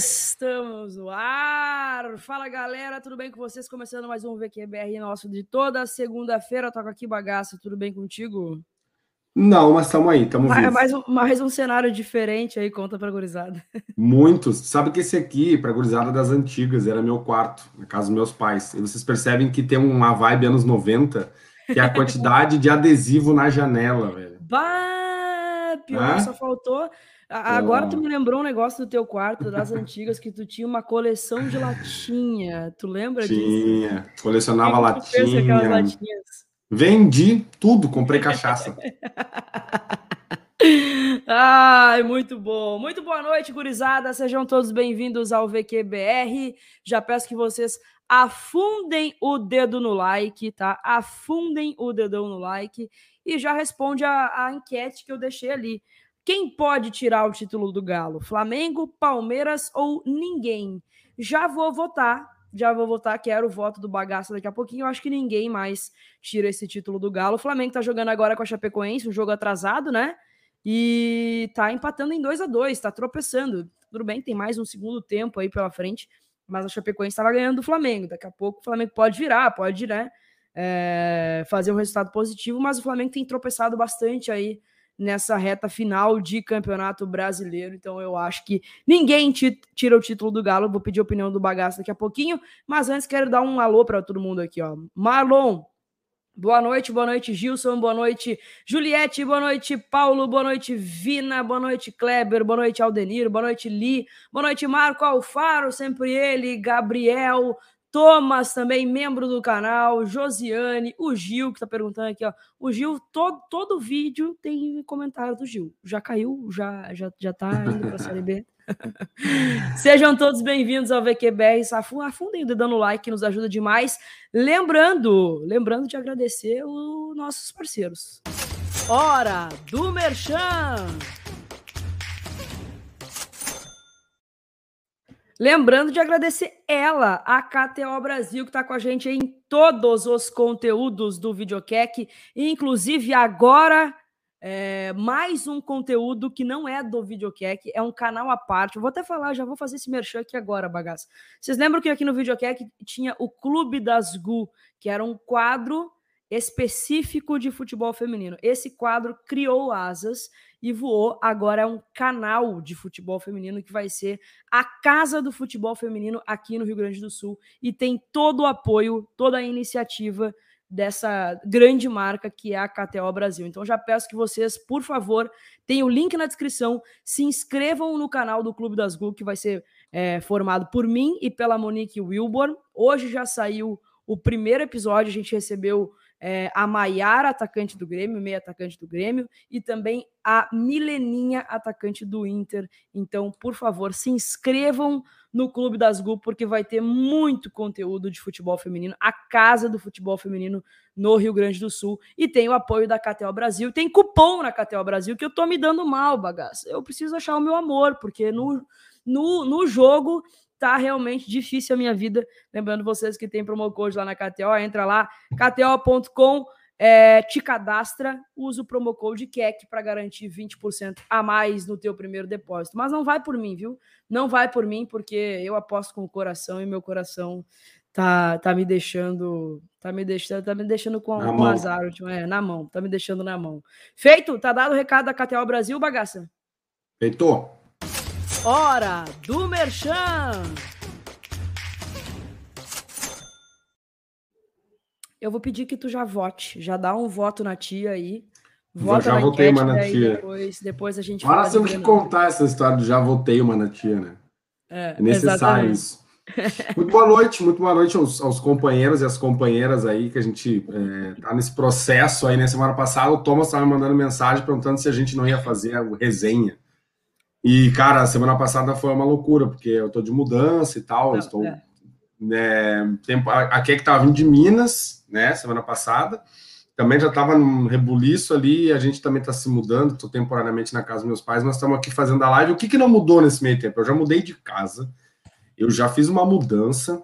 Estamos no ar! Fala galera, tudo bem com vocês? Começando mais um VQBR nosso de toda segunda-feira. Toca aqui bagaça, tudo bem contigo? Não, mas estamos aí, estamos vivos. Mais, um, mais um cenário diferente aí, conta pra gurizada. Muitos. Sabe que esse aqui, pra gurizada das antigas, era meu quarto, na casa dos meus pais. E vocês percebem que tem uma vibe anos 90, que é a quantidade de adesivo na janela, velho. Bah, pior, só faltou Agora tu me lembrou um negócio do teu quarto, das antigas, que tu tinha uma coleção de latinha. Tu lembra tinha. disso? Tinha. Colecionava latinha. Vendi tudo, comprei cachaça. Ai, muito bom. Muito boa noite, gurizada. Sejam todos bem-vindos ao VQBR. Já peço que vocês afundem o dedo no like, tá? Afundem o dedão no like e já responde a, a enquete que eu deixei ali. Quem pode tirar o título do Galo? Flamengo, Palmeiras ou ninguém? Já vou votar, já vou votar, quero o voto do bagaço daqui a pouquinho. Eu acho que ninguém mais tira esse título do Galo. O Flamengo tá jogando agora com a Chapecoense, um jogo atrasado, né? E tá empatando em 2 a 2 tá tropeçando. Tudo bem, tem mais um segundo tempo aí pela frente, mas a Chapecoense estava ganhando do Flamengo. Daqui a pouco o Flamengo pode virar, pode, né? É, fazer um resultado positivo, mas o Flamengo tem tropeçado bastante aí nessa reta final de campeonato brasileiro. Então eu acho que ninguém tira o título do Galo. Vou pedir a opinião do bagaço daqui a pouquinho. Mas antes quero dar um alô para todo mundo aqui, ó. Marlon, Boa noite, boa noite, Gilson, boa noite, Juliette, boa noite, Paulo, boa noite, Vina, boa noite, Kleber, boa noite, Aldenir, boa noite, Li, boa noite, Marco Alfaro, sempre ele, Gabriel, Thomas também, membro do canal, Josiane, o Gil, que tá perguntando aqui, ó. O Gil, todo, todo vídeo tem comentário do Gil. Já caiu, já, já, já tá indo pra Série B. Sejam todos bem-vindos ao VQBR Afundem o dedão no like, nos ajuda demais. Lembrando, lembrando de agradecer os nossos parceiros. Hora do Merchan! Lembrando de agradecer ela, a KTO Brasil, que está com a gente em todos os conteúdos do Videocac, inclusive agora é, mais um conteúdo que não é do Videocac, é um canal à parte. Vou até falar, já vou fazer esse merchan aqui agora, bagaça. Vocês lembram que aqui no Videocac tinha o Clube das Gu, que era um quadro específico de futebol feminino. Esse quadro criou asas e voou. Agora é um canal de futebol feminino que vai ser a casa do futebol feminino aqui no Rio Grande do Sul e tem todo o apoio, toda a iniciativa dessa grande marca que é a KTO Brasil. Então já peço que vocês, por favor, tenham o link na descrição, se inscrevam no canal do Clube das Gu, que vai ser é, formado por mim e pela Monique Wilborn. Hoje já saiu o primeiro episódio, a gente recebeu é, a Maiara, atacante do Grêmio, meia atacante do Grêmio, e também a Mileninha, atacante do Inter. Então, por favor, se inscrevam no Clube das Gu, porque vai ter muito conteúdo de futebol feminino, a casa do futebol feminino no Rio Grande do Sul. E tem o apoio da KTO Brasil. Tem cupom na KTO Brasil que eu tô me dando mal, bagaço. Eu preciso achar o meu amor, porque no, no, no jogo tá realmente difícil a minha vida. Lembrando vocês que tem promo code lá na KTO, entra lá, kto.com, é, te cadastra, usa o promo code KEC para garantir 20% a mais no teu primeiro depósito. Mas não vai por mim, viu? Não vai por mim, porque eu aposto com o coração e meu coração tá, tá me deixando, tá me deixando, tá me deixando com, com azar, é, na mão, tá me deixando na mão. Feito, tá dado o recado da KTO Brasil, bagaça? Feito. Hora do Merchan! Eu vou pedir que tu já vote, já dá um voto na tia aí. Vota já votei uma na tia. Depois, depois a gente nós temos que contar essa história do já votei uma na tia, né? É, é necessário exatamente. isso. Muito boa noite, muito boa noite aos, aos, companheiros e às companheiras aí que a gente é, tá nesse processo aí, né? Semana passada o Thomas estava me mandando mensagem perguntando se a gente não ia fazer a resenha e, cara, a semana passada foi uma loucura, porque eu tô de mudança e tal. Não, estou. É. Né, tempo, a Kek tava vindo de Minas, né, semana passada. Também já estava num rebuliço ali, a gente também está se mudando, estou temporariamente na casa dos meus pais, mas estamos aqui fazendo a live. O que, que não mudou nesse meio tempo? Eu já mudei de casa, eu já fiz uma mudança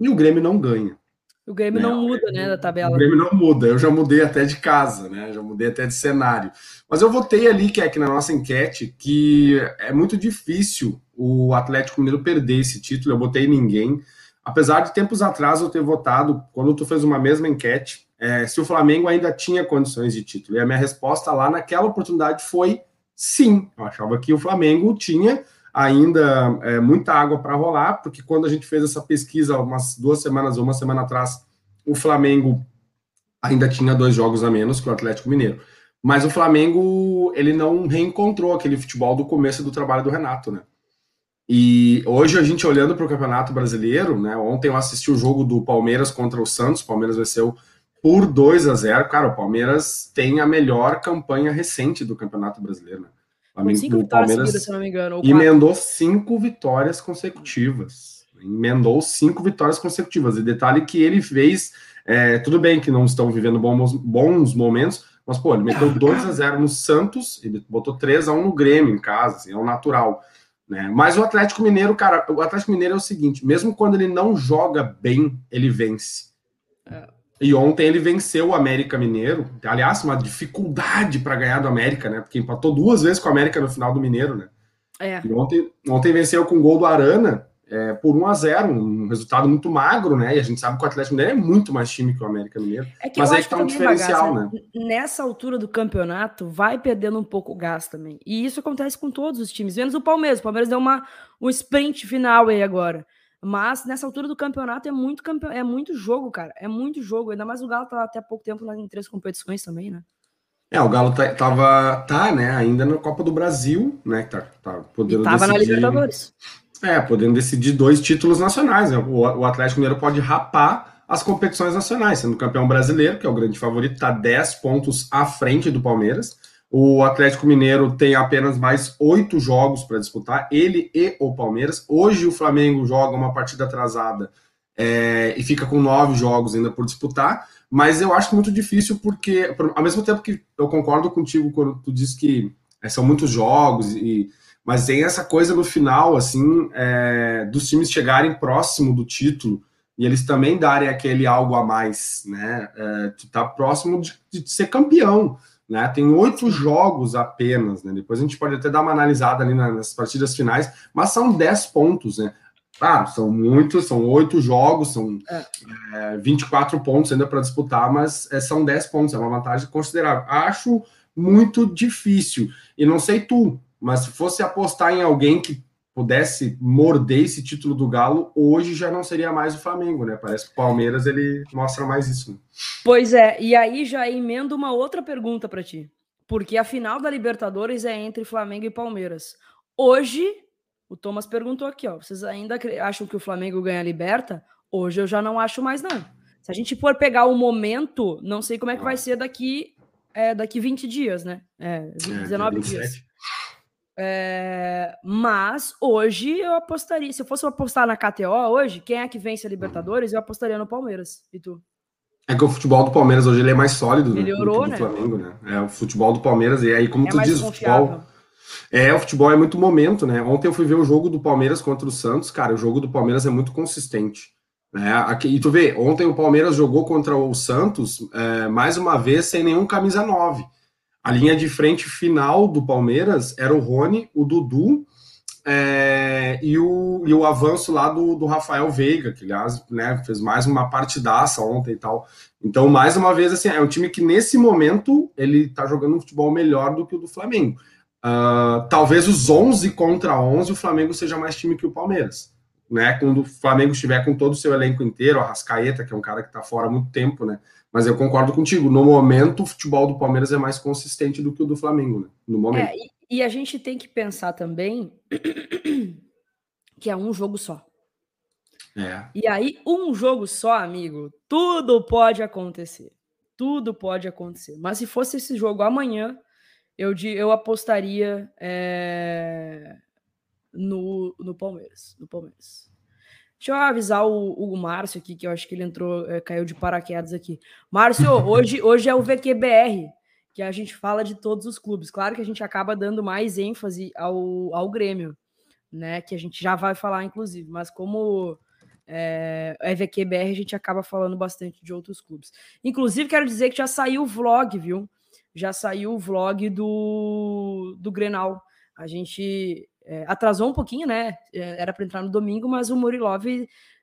e o Grêmio não ganha. O Grêmio não, não muda, né, da tabela. O Grêmio não muda. Eu já mudei até de casa, né? Já mudei até de cenário. Mas eu votei ali, que é aqui na nossa enquete, que é muito difícil o Atlético Mineiro perder esse título. Eu botei ninguém. Apesar de tempos atrás eu ter votado, quando tu fez uma mesma enquete, é, se o Flamengo ainda tinha condições de título. E a minha resposta lá naquela oportunidade foi sim. Eu achava que o Flamengo tinha ainda é, muita água para rolar, porque quando a gente fez essa pesquisa umas duas semanas ou uma semana atrás, o Flamengo ainda tinha dois jogos a menos que o Atlético Mineiro. Mas o Flamengo, ele não reencontrou aquele futebol do começo do trabalho do Renato, né? E hoje a gente olhando para o Campeonato Brasileiro, né? Ontem eu assisti o jogo do Palmeiras contra o Santos, o Palmeiras venceu por 2 a 0. Cara, o Palmeiras tem a melhor campanha recente do Campeonato Brasileiro, né? Com cinco o Palmeiras seguidas, se não me engano. Emendou cinco vitórias consecutivas. Emendou cinco vitórias consecutivas. E detalhe que ele fez. É, tudo bem que não estão vivendo bons, bons momentos, mas, pô, ele meteu 2 a 0 no Santos, ele botou 3 a 1 no Grêmio em casa, assim, é o natural. Né? Mas o Atlético Mineiro, cara, o Atlético Mineiro é o seguinte: mesmo quando ele não joga bem, ele vence. É. E ontem ele venceu o América Mineiro. Aliás, uma dificuldade para ganhar do América, né? Porque empatou duas vezes com o América no final do Mineiro, né? É. E ontem, ontem venceu com o gol do Arana é, por 1 a 0 um resultado muito magro, né? E a gente sabe que o Atlético Mineiro é muito mais time que o América Mineiro. É mas aí está um diferencial, bagaça, né? Nessa altura do campeonato, vai perdendo um pouco o gás também. E isso acontece com todos os times, menos o Palmeiras. O Palmeiras deu uma, um sprint final aí agora. Mas nessa altura do campeonato é muito campe... é muito jogo, cara. É muito jogo. Ainda mais o Galo tá até pouco tempo em três competições também, né? É, o Galo tá, tava, tá, né, ainda na Copa do Brasil, né, tá, tá podendo e tava decidir, na Libertadores. É, podendo decidir dois títulos nacionais, né? O, o Atlético Mineiro pode rapar as competições nacionais, sendo campeão brasileiro, que é o grande favorito, tá 10 pontos à frente do Palmeiras, o Atlético Mineiro tem apenas mais oito jogos para disputar, ele e o Palmeiras. Hoje o Flamengo joga uma partida atrasada é, e fica com nove jogos ainda por disputar, mas eu acho muito difícil porque, ao mesmo tempo que eu concordo contigo quando tu diz que é, são muitos jogos, e, mas tem essa coisa no final, assim, é, dos times chegarem próximo do título e eles também darem aquele algo a mais, né? É, tu tá próximo de, de ser campeão. Né? Tem oito jogos apenas, né? Depois a gente pode até dar uma analisada ali nas partidas finais, mas são dez pontos, né? Claro, são muitos, são oito jogos, são é. É, 24 pontos ainda para disputar, mas é, são 10 pontos, é uma vantagem considerável. Acho muito difícil. E não sei tu, mas se fosse apostar em alguém que pudesse morder esse título do Galo, hoje já não seria mais o Flamengo, né? Parece que o Palmeiras ele mostra mais isso. Né? Pois é, e aí já emendo uma outra pergunta para ti. Porque a final da Libertadores é entre Flamengo e Palmeiras. Hoje, o Thomas perguntou aqui, ó, vocês ainda acham que o Flamengo ganha a Liberta? Hoje eu já não acho mais não. Se a gente for pegar o momento, não sei como é que vai ser daqui é, daqui 20 dias, né? É, 19 é, dias. É, mas hoje eu apostaria. Se eu fosse apostar na KTO hoje, quem é que vence a Libertadores? Eu apostaria no Palmeiras. E tu? É que o futebol do Palmeiras hoje ele é mais sólido né, Melhorou, do que do né? Flamengo, né? É o futebol do Palmeiras, e aí, como é tu diz, o futebol. É, o futebol é muito momento, né? Ontem eu fui ver o jogo do Palmeiras contra o Santos, cara, o jogo do Palmeiras é muito consistente. Né? Aqui, e tu vê, ontem o Palmeiras jogou contra o Santos é, mais uma vez sem nenhum camisa 9. A linha de frente final do Palmeiras era o Rony, o Dudu é, e, o, e o avanço lá do, do Rafael Veiga, que aliás né, fez mais uma partidaça ontem e tal. Então, mais uma vez, assim, é um time que nesse momento ele tá jogando um futebol melhor do que o do Flamengo. Uh, talvez os 11 contra 11 o Flamengo seja mais time que o Palmeiras. Né, quando o Flamengo estiver com todo o seu elenco inteiro, a Rascaeta, que é um cara que está fora há muito tempo, né? Mas eu concordo contigo. No momento, o futebol do Palmeiras é mais consistente do que o do Flamengo, né? No momento. É, e, e a gente tem que pensar também que é um jogo só. É. E aí, um jogo só, amigo, tudo pode acontecer. Tudo pode acontecer. Mas se fosse esse jogo amanhã, eu, eu apostaria é, no, no Palmeiras. No Palmeiras. Deixa eu avisar o, o Márcio aqui, que eu acho que ele entrou, é, caiu de paraquedas aqui. Márcio, hoje, hoje é o VQBR, que a gente fala de todos os clubes. Claro que a gente acaba dando mais ênfase ao, ao Grêmio, né? Que a gente já vai falar, inclusive, mas como é, EVQBR a gente acaba falando bastante de outros clubes. Inclusive, quero dizer que já saiu o vlog, viu? Já saiu o vlog do, do Grenal. A gente é, atrasou um pouquinho, né? É, era para entrar no domingo, mas o Murilov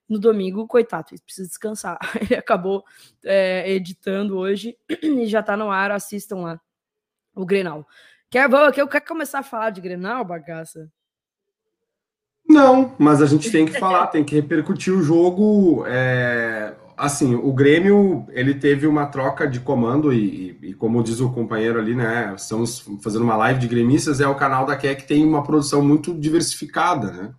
no domingo, coitado, precisa descansar. Ele acabou é, editando hoje e já tá no ar, assistam lá o Grenal. Quer, quer, quer começar a falar de Grenal, bagaça? Não, mas a gente tem que falar, tem que repercutir o jogo. É, assim, o Grêmio ele teve uma troca de comando e, e, como diz o companheiro ali, né? Estamos fazendo uma live de gremistas, é o canal da que tem uma produção muito diversificada, né?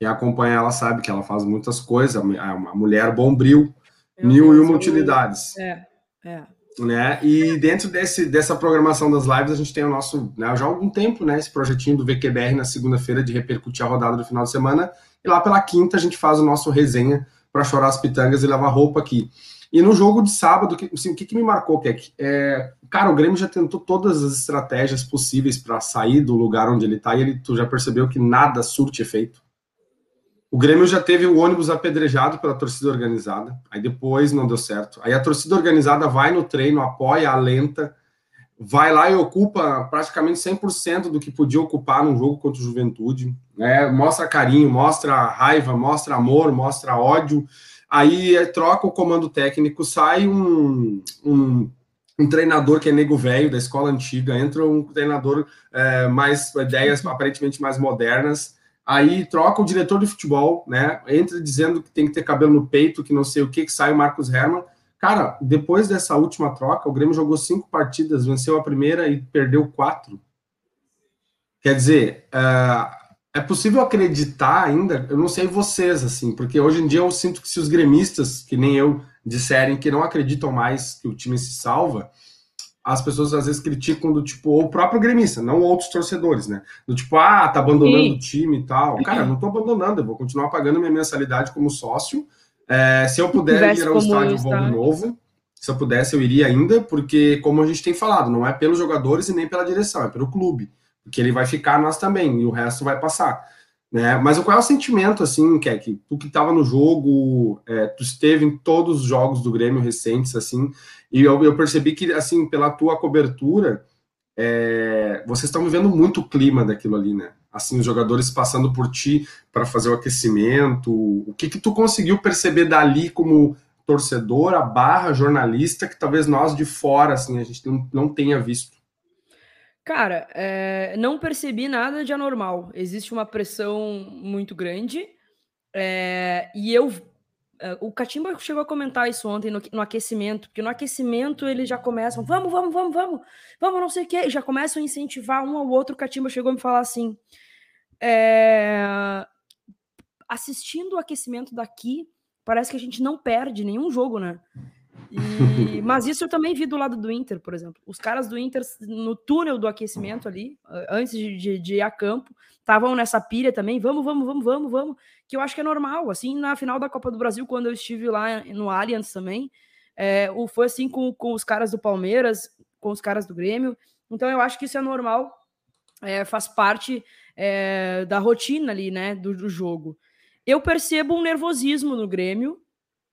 Quem acompanha ela sabe que ela faz muitas coisas, uma mulher bombril, mil e uma utilidades. É, é. Né? E dentro desse, dessa programação das lives, a gente tem o nosso, né, já há algum tempo, né, esse projetinho do VQBR na segunda-feira de repercutir a rodada do final de semana, e lá pela quinta a gente faz o nosso resenha para chorar as pitangas e lavar roupa aqui. E no jogo de sábado, assim, o que, que me marcou, Keck? É, cara, o Grêmio já tentou todas as estratégias possíveis para sair do lugar onde ele está e ele, tu já percebeu que nada surte efeito. O Grêmio já teve o ônibus apedrejado pela torcida organizada, aí depois não deu certo. Aí a torcida organizada vai no treino, apoia, alenta, vai lá e ocupa praticamente 100% do que podia ocupar num jogo contra o Juventude. Né? Mostra carinho, mostra raiva, mostra amor, mostra ódio. Aí é, troca o comando técnico, sai um, um, um treinador que é nego velho da escola antiga, entra um treinador é, mais ideias aparentemente mais modernas aí troca o diretor de futebol, né? Entra dizendo que tem que ter cabelo no peito, que não sei o que, que sai o Marcos Herman. Cara, depois dessa última troca, o Grêmio jogou cinco partidas, venceu a primeira e perdeu quatro. Quer dizer, uh, é possível acreditar ainda, eu não sei vocês, assim, porque hoje em dia eu sinto que se os gremistas, que nem eu, disserem que não acreditam mais que o time se salva, as pessoas às vezes criticam do tipo, o próprio gremista, não outros torcedores, né? Do tipo, ah, tá abandonando Sim. o time e tal. Cara, eu não tô abandonando, eu vou continuar pagando minha mensalidade como sócio. É, se eu puder ir ao estádio, vou de novo. Se eu pudesse, eu iria ainda, porque, como a gente tem falado, não é pelos jogadores e nem pela direção, é pelo clube. Porque ele vai ficar, nós também, e o resto vai passar. Né? Mas qual é o sentimento, assim, Keck? Tu que estava no jogo, é, tu esteve em todos os jogos do Grêmio recentes, assim, e eu, eu percebi que, assim, pela tua cobertura, é, vocês estão vivendo muito o clima daquilo ali, né? Assim, os jogadores passando por ti para fazer o aquecimento. O que que tu conseguiu perceber dali como torcedor, a barra, jornalista, que talvez nós de fora, assim, a gente não, não tenha visto? Cara, é, não percebi nada de anormal. Existe uma pressão muito grande. É, e eu. É, o Catimba chegou a comentar isso ontem no, no, aquecimento, porque no aquecimento eles já começam, vamos, vamos, vamos, vamos, vamos, não sei o quê, já começam a incentivar um ao outro. O Catimba chegou a me falar assim: é, assistindo o aquecimento daqui, parece que a gente não perde nenhum jogo, né? E, mas isso eu também vi do lado do Inter, por exemplo. Os caras do Inter, no túnel do aquecimento ali, antes de, de, de ir a campo, estavam nessa pilha também. Vamos, vamos, vamos, vamos, vamos. Que eu acho que é normal. Assim, na final da Copa do Brasil, quando eu estive lá no Allianz também, é, foi assim com, com os caras do Palmeiras, com os caras do Grêmio. Então eu acho que isso é normal, é, faz parte é, da rotina ali, né, do, do jogo. Eu percebo um nervosismo no Grêmio,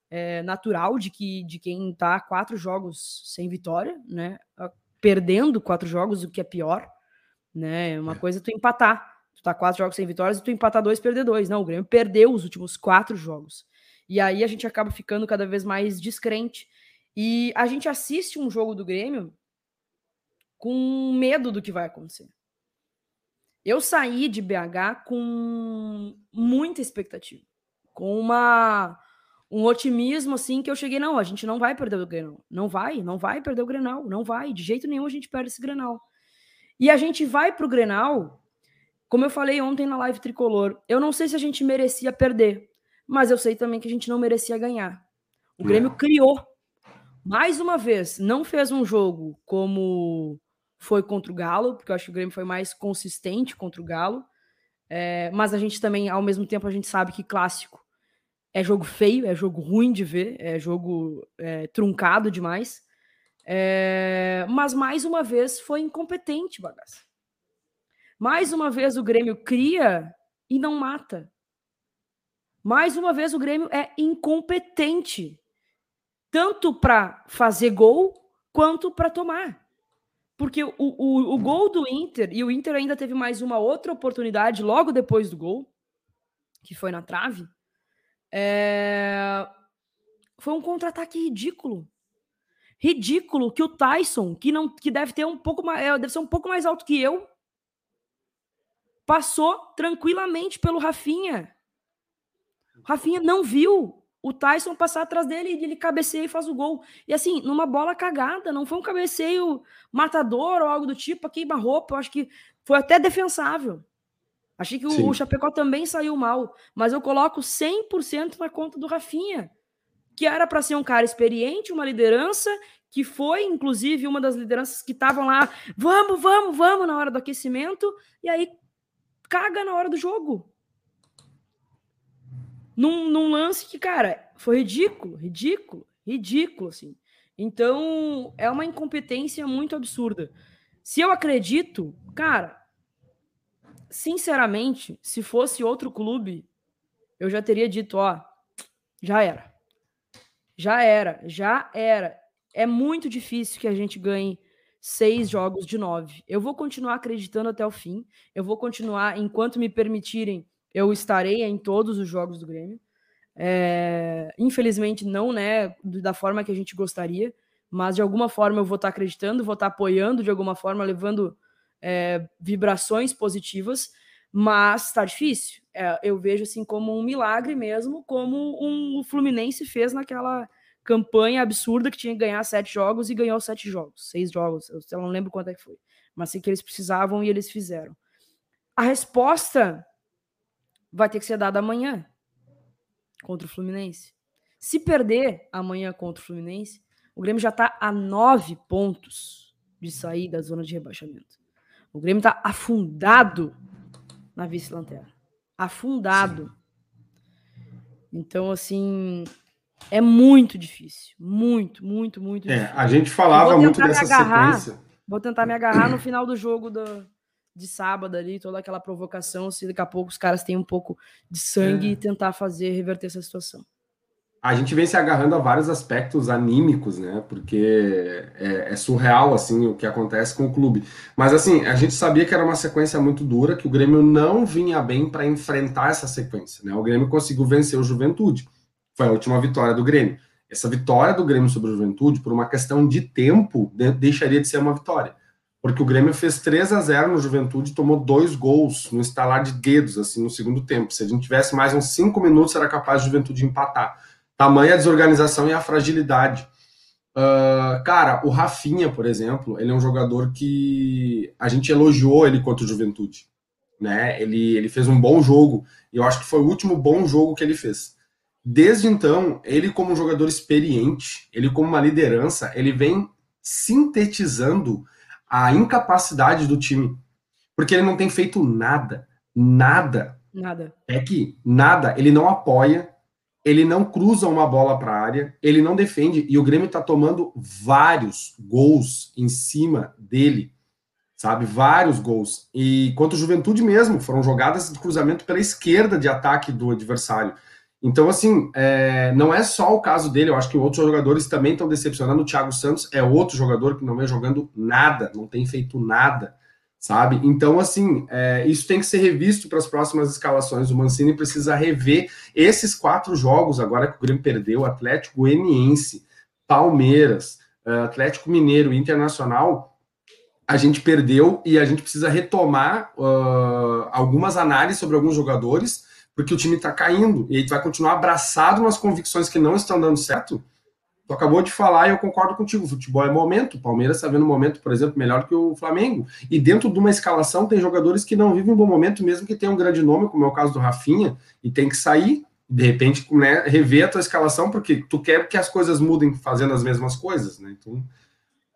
é, natural de que de quem está quatro jogos sem vitória, né? Perdendo quatro jogos, o que é pior, né? Uma é. coisa é tu empatar. Tu tá quatro jogos sem vitórias e tu empatar dois, perder dois. Não, o Grêmio perdeu os últimos quatro jogos. E aí a gente acaba ficando cada vez mais descrente. E a gente assiste um jogo do Grêmio com medo do que vai acontecer. Eu saí de BH com muita expectativa, com uma um otimismo assim que eu cheguei, não, a gente não vai perder o Grenal. Não vai, não vai perder o Grenal, não vai, de jeito nenhum a gente perde esse Grenal. E a gente vai pro Grenal, como eu falei ontem na live tricolor, eu não sei se a gente merecia perder, mas eu sei também que a gente não merecia ganhar. O Grêmio criou mais uma vez, não fez um jogo como foi contra o Galo, porque eu acho que o Grêmio foi mais consistente contra o Galo. É, mas a gente também, ao mesmo tempo, a gente sabe que clássico é jogo feio, é jogo ruim de ver, é jogo é, truncado demais. É, mas mais uma vez foi incompetente, bagaça. Mais uma vez o Grêmio cria e não mata. Mais uma vez, o Grêmio é incompetente, tanto para fazer gol quanto para tomar. Porque o, o, o gol do Inter, e o Inter ainda teve mais uma outra oportunidade logo depois do gol, que foi na trave, é... foi um contra-ataque ridículo. Ridículo que o Tyson, que não que deve ter um pouco mais, é, deve ser um pouco mais alto que eu, passou tranquilamente pelo Rafinha. Rafinha não viu o Tyson passar atrás dele e ele cabeceia e faz o gol. E assim, numa bola cagada, não foi um cabeceio matador ou algo do tipo, a queima-roupa, eu acho que foi até defensável. Achei que o, o Chapecó também saiu mal, mas eu coloco 100% na conta do Rafinha, que era para ser um cara experiente, uma liderança, que foi inclusive uma das lideranças que estavam lá, vamos, vamos, vamos na hora do aquecimento, e aí caga na hora do jogo num, num lance que, cara, foi ridículo, ridículo, ridículo, assim. Então, é uma incompetência muito absurda. Se eu acredito, cara, sinceramente, se fosse outro clube, eu já teria dito, ó, já era. Já era, já era. É muito difícil que a gente ganhe seis jogos de nove. Eu vou continuar acreditando até o fim. Eu vou continuar, enquanto me permitirem eu estarei em todos os jogos do Grêmio. É, infelizmente, não né, da forma que a gente gostaria, mas de alguma forma eu vou estar acreditando, vou estar apoiando, de alguma forma, levando é, vibrações positivas, mas está difícil. É, eu vejo assim como um milagre mesmo, como um, o Fluminense fez naquela campanha absurda que tinha que ganhar sete jogos e ganhou sete jogos, seis jogos, eu não lembro quanto é que foi, mas sei que eles precisavam e eles fizeram. A resposta vai ter que ser dada amanhã contra o Fluminense. Se perder amanhã contra o Fluminense, o Grêmio já está a nove pontos de sair da zona de rebaixamento. O Grêmio está afundado na vice-lanterna. Afundado. Então, assim, é muito difícil. Muito, muito, muito é, difícil. A gente falava muito dessa agarrar, sequência. Vou tentar me agarrar no final do jogo do, de sábado ali, toda aquela provocação, se daqui a pouco os caras têm um pouco de sangue é. e tentar fazer reverter essa situação. A gente vem se agarrando a vários aspectos anímicos, né? Porque é, é, surreal, assim, o que acontece com o clube. Mas, assim, a gente sabia que era uma sequência muito dura, que o Grêmio não vinha bem para enfrentar essa sequência, né? O Grêmio conseguiu vencer o Juventude. Foi a última vitória do Grêmio. Essa vitória do Grêmio sobre o Juventude, por uma questão de tempo, deixaria de ser uma vitória porque o Grêmio fez 3 a 0 no Juventude, tomou dois gols no estalar de dedos, assim, no segundo tempo. Se a gente tivesse mais uns cinco minutos, era capaz de Juventude empatar. Tamanha a desorganização e a fragilidade. Uh, cara, o Rafinha, por exemplo, ele é um jogador que a gente elogiou ele contra o Juventude. Né? Ele, ele fez um bom jogo, e eu acho que foi o último bom jogo que ele fez. Desde então, ele como um jogador experiente, ele como uma liderança, ele vem sintetizando a incapacidade do time. Porque ele não tem feito nada. Nada. Nada. É que nada. Ele não apoia, ele não cruza uma bola para a área, ele não defende. E o Grêmio está tomando vários gols em cima dele. Sabe? Vários gols. E quanto Juventude mesmo, foram jogadas de cruzamento pela esquerda de ataque do adversário. Então, assim, é, não é só o caso dele, eu acho que outros jogadores também estão decepcionando. O Thiago Santos é outro jogador que não vem jogando nada, não tem feito nada, sabe? Então, assim, é, isso tem que ser revisto para as próximas escalações. O Mancini precisa rever esses quatro jogos, agora que o Grêmio perdeu: Atlético Goianiense, Palmeiras, é, Atlético Mineiro, Internacional. A gente perdeu e a gente precisa retomar uh, algumas análises sobre alguns jogadores porque o time está caindo e tu vai continuar abraçado nas convicções que não estão dando certo. Tu acabou de falar e eu concordo contigo. Futebol é momento. O Palmeiras está vendo um momento, por exemplo, melhor que o Flamengo. E dentro de uma escalação tem jogadores que não vivem um bom momento, mesmo que tenham um grande nome, como é o caso do Rafinha, e tem que sair. De repente, né, rever a tua escalação, porque tu quer que as coisas mudem fazendo as mesmas coisas, né? Então,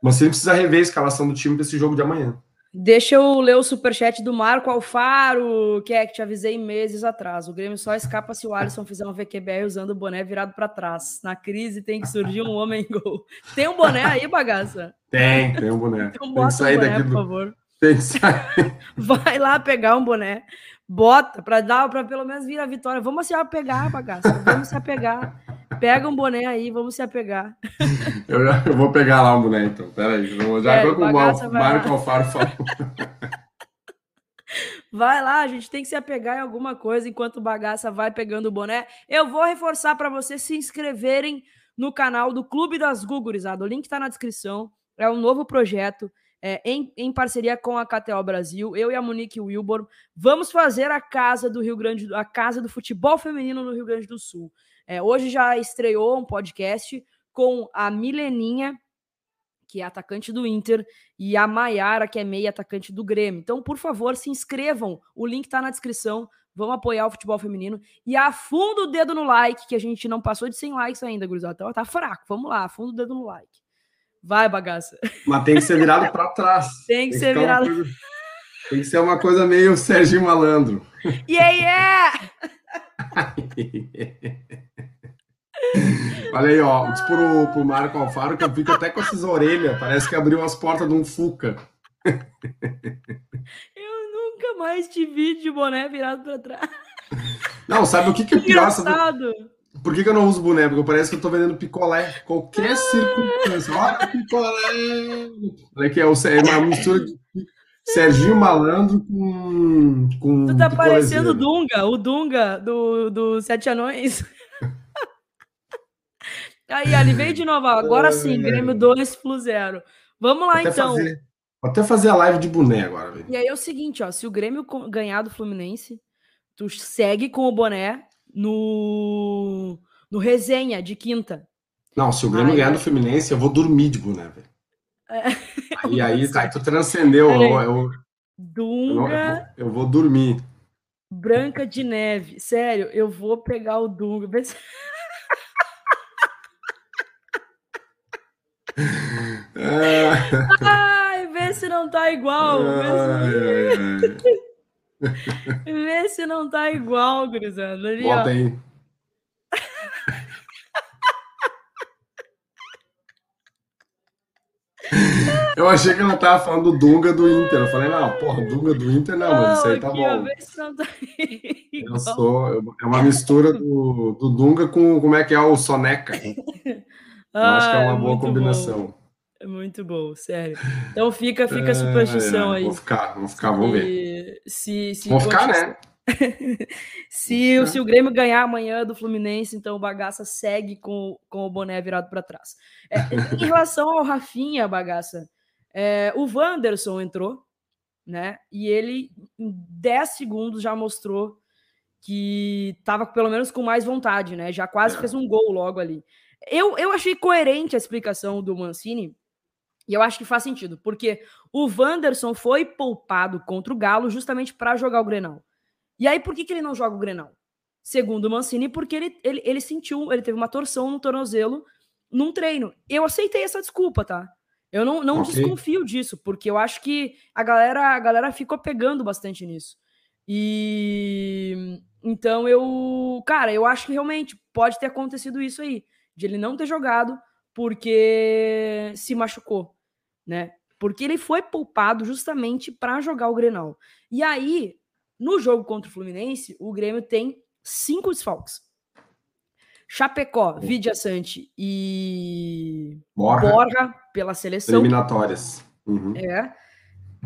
mas você precisa rever a escalação do time para esse jogo de amanhã. Deixa eu ler o superchat do Marco Alfaro, que é que te avisei meses atrás. O Grêmio só escapa se o Alisson fizer um VQBR usando o boné virado para trás. Na crise tem que surgir um homem gol. Tem um boné aí, bagaça? Tem, tem um boné. Então bota tem que sair um boné, daqui do... por favor. Tem que sair. Vai lá pegar um boné, bota para dar para pelo menos vir a vitória. Vamos se apegar, bagaça. Vamos se apegar. Pega um boné aí, vamos se apegar. Eu, eu vou pegar lá um boné, então. Peraí, já é, com o Marco Alfaro falou. Vai lá, a gente tem que se apegar em alguma coisa enquanto o bagaça vai pegando o boné. Eu vou reforçar para vocês se inscreverem no canal do Clube das Gugurizada. O link está na descrição. É um novo projeto é, em, em, parceria com a KTO Brasil. Eu e a Monique Wilbur vamos fazer a casa do Rio Grande, a casa do futebol feminino no Rio Grande do Sul. É, hoje já estreou um podcast com a Mileninha que é atacante do Inter, e a Maiara, que é meia atacante do Grêmio. Então, por favor, se inscrevam. O link está na descrição. Vamos apoiar o futebol feminino. E afunda o dedo no like, que a gente não passou de 100 likes ainda, gurizada. Então, tá fraco. Vamos lá, afunda o dedo no like. Vai, bagaça. Mas tem que ser virado para trás. Tem que tem ser que virado. Coisa... Tem que ser uma coisa meio Serginho Malandro. Yeah, yeah! Olha aí, ó. Diz pro, pro Marco Alfaro que eu fico até com essas orelhas. Parece que abriu as portas de um Fuca. Eu nunca mais te vi de boné virado para trás. Não, sabe o que, que é pior? Sabe? Por que, que eu não uso boné? Porque parece que eu tô vendendo picolé. Qualquer ah. circunstância. Olha picolé! Olha que é, é uma mistura de Serginho Malandro com. com tu tá parecendo o Dunga, o Dunga do, do Sete Anões. Aí, ali veio de novo. Agora sim, Grêmio 2, Flu 0. Vamos lá, até então. Fazer, vou até fazer a live de boné agora. E aí é o seguinte, ó. Se o Grêmio ganhar do Fluminense, tu segue com o boné no, no resenha de quinta. Não, se o Grêmio ganhar do Fluminense, eu vou dormir de boné, velho. É. Aí, aí, tá, tu transcendeu. Eu, eu, Dunga. Eu, eu, vou dormir. Branca de Neve. Sério, eu vou pegar o Dunga. Ai, vê se não tá igual. Se, vê se não tá igual, Grisando. Ali, Bota aí. Eu achei que ela tava falando do Dunga do Inter. Eu falei, não, porra, Dunga do Inter não, mas isso aí tá bom. Tá eu sou, é uma mistura do, do Dunga com como é que é o Soneca. Eu acho que é uma boa combinação. É muito bom, sério. Então fica, fica a é, superstição é, aí. Vou ficar, vou ficar, vamos ver. Se, se, vou ficar, né? se, o, se o Grêmio ganhar amanhã do Fluminense, então o Bagaça segue com, com o boné virado para trás. É, em relação ao Rafinha, Bagaça, é, o Wanderson entrou, né? E ele, em 10 segundos, já mostrou que estava pelo menos com mais vontade, né? Já quase é. fez um gol logo ali. Eu, eu achei coerente a explicação do Mancini, e eu acho que faz sentido, porque o Wanderson foi poupado contra o Galo justamente para jogar o Grenal. E aí, por que, que ele não joga o Grenal? Segundo o Mancini, porque ele, ele, ele sentiu, ele teve uma torção no tornozelo num treino. Eu aceitei essa desculpa, tá? Eu não, não okay. desconfio disso, porque eu acho que a galera, a galera ficou pegando bastante nisso. E então eu, cara, eu acho que realmente pode ter acontecido isso aí de ele não ter jogado porque se machucou, né? Porque ele foi poupado justamente para jogar o Grenal. E aí, no jogo contra o Fluminense, o Grêmio tem cinco desfalques. Chapecó, Vidia Sante e Borja pela seleção. Eliminatórias. Uhum. É.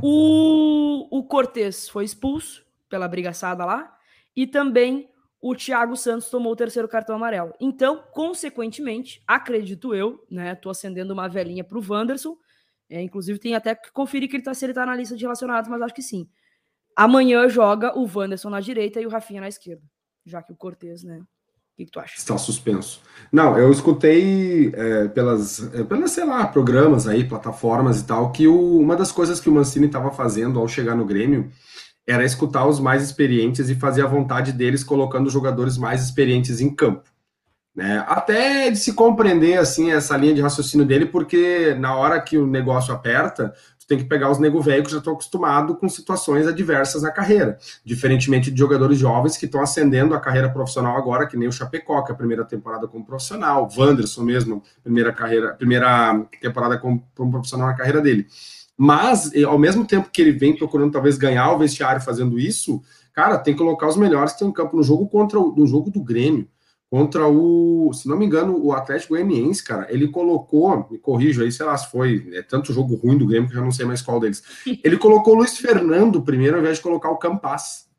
O, o Cortez foi expulso pela brigaçada lá. E também o Thiago Santos tomou o terceiro cartão amarelo. Então, consequentemente, acredito eu, né? Tô acendendo uma velhinha pro Wanderson. É, inclusive, tem até que conferir que ele tá, se ele tá na lista de relacionados, mas acho que sim. Amanhã joga o Wanderson na direita e o Rafinha na esquerda. Já que o Cortez, né? O que, que tu acha? Está suspenso. Não, eu escutei é, pelas, é, pelas, sei lá, programas aí, plataformas e tal, que o, uma das coisas que o Mancini estava fazendo ao chegar no Grêmio era escutar os mais experientes e fazer a vontade deles colocando os jogadores mais experientes em campo. Né? Até de se compreender assim essa linha de raciocínio dele, porque na hora que o negócio aperta, tu tem que pegar os nego velho que já estão acostumados com situações adversas na carreira, diferentemente de jogadores jovens que estão ascendendo a carreira profissional agora, que nem o Chapecó, que é a primeira temporada como profissional, o Wanderson mesmo, primeira carreira, primeira temporada como, como profissional na carreira dele. Mas, ao mesmo tempo que ele vem procurando talvez ganhar o vestiário fazendo isso, cara, tem que colocar os melhores que tem no campo no jogo contra o no jogo do Grêmio. Contra o, se não me engano, o Atlético Goianiense, cara, ele colocou, me corrijo aí, sei lá se foi, é tanto jogo ruim do Grêmio que eu já não sei mais qual deles. Ele colocou o Luiz Fernando primeiro ao invés de colocar o Campas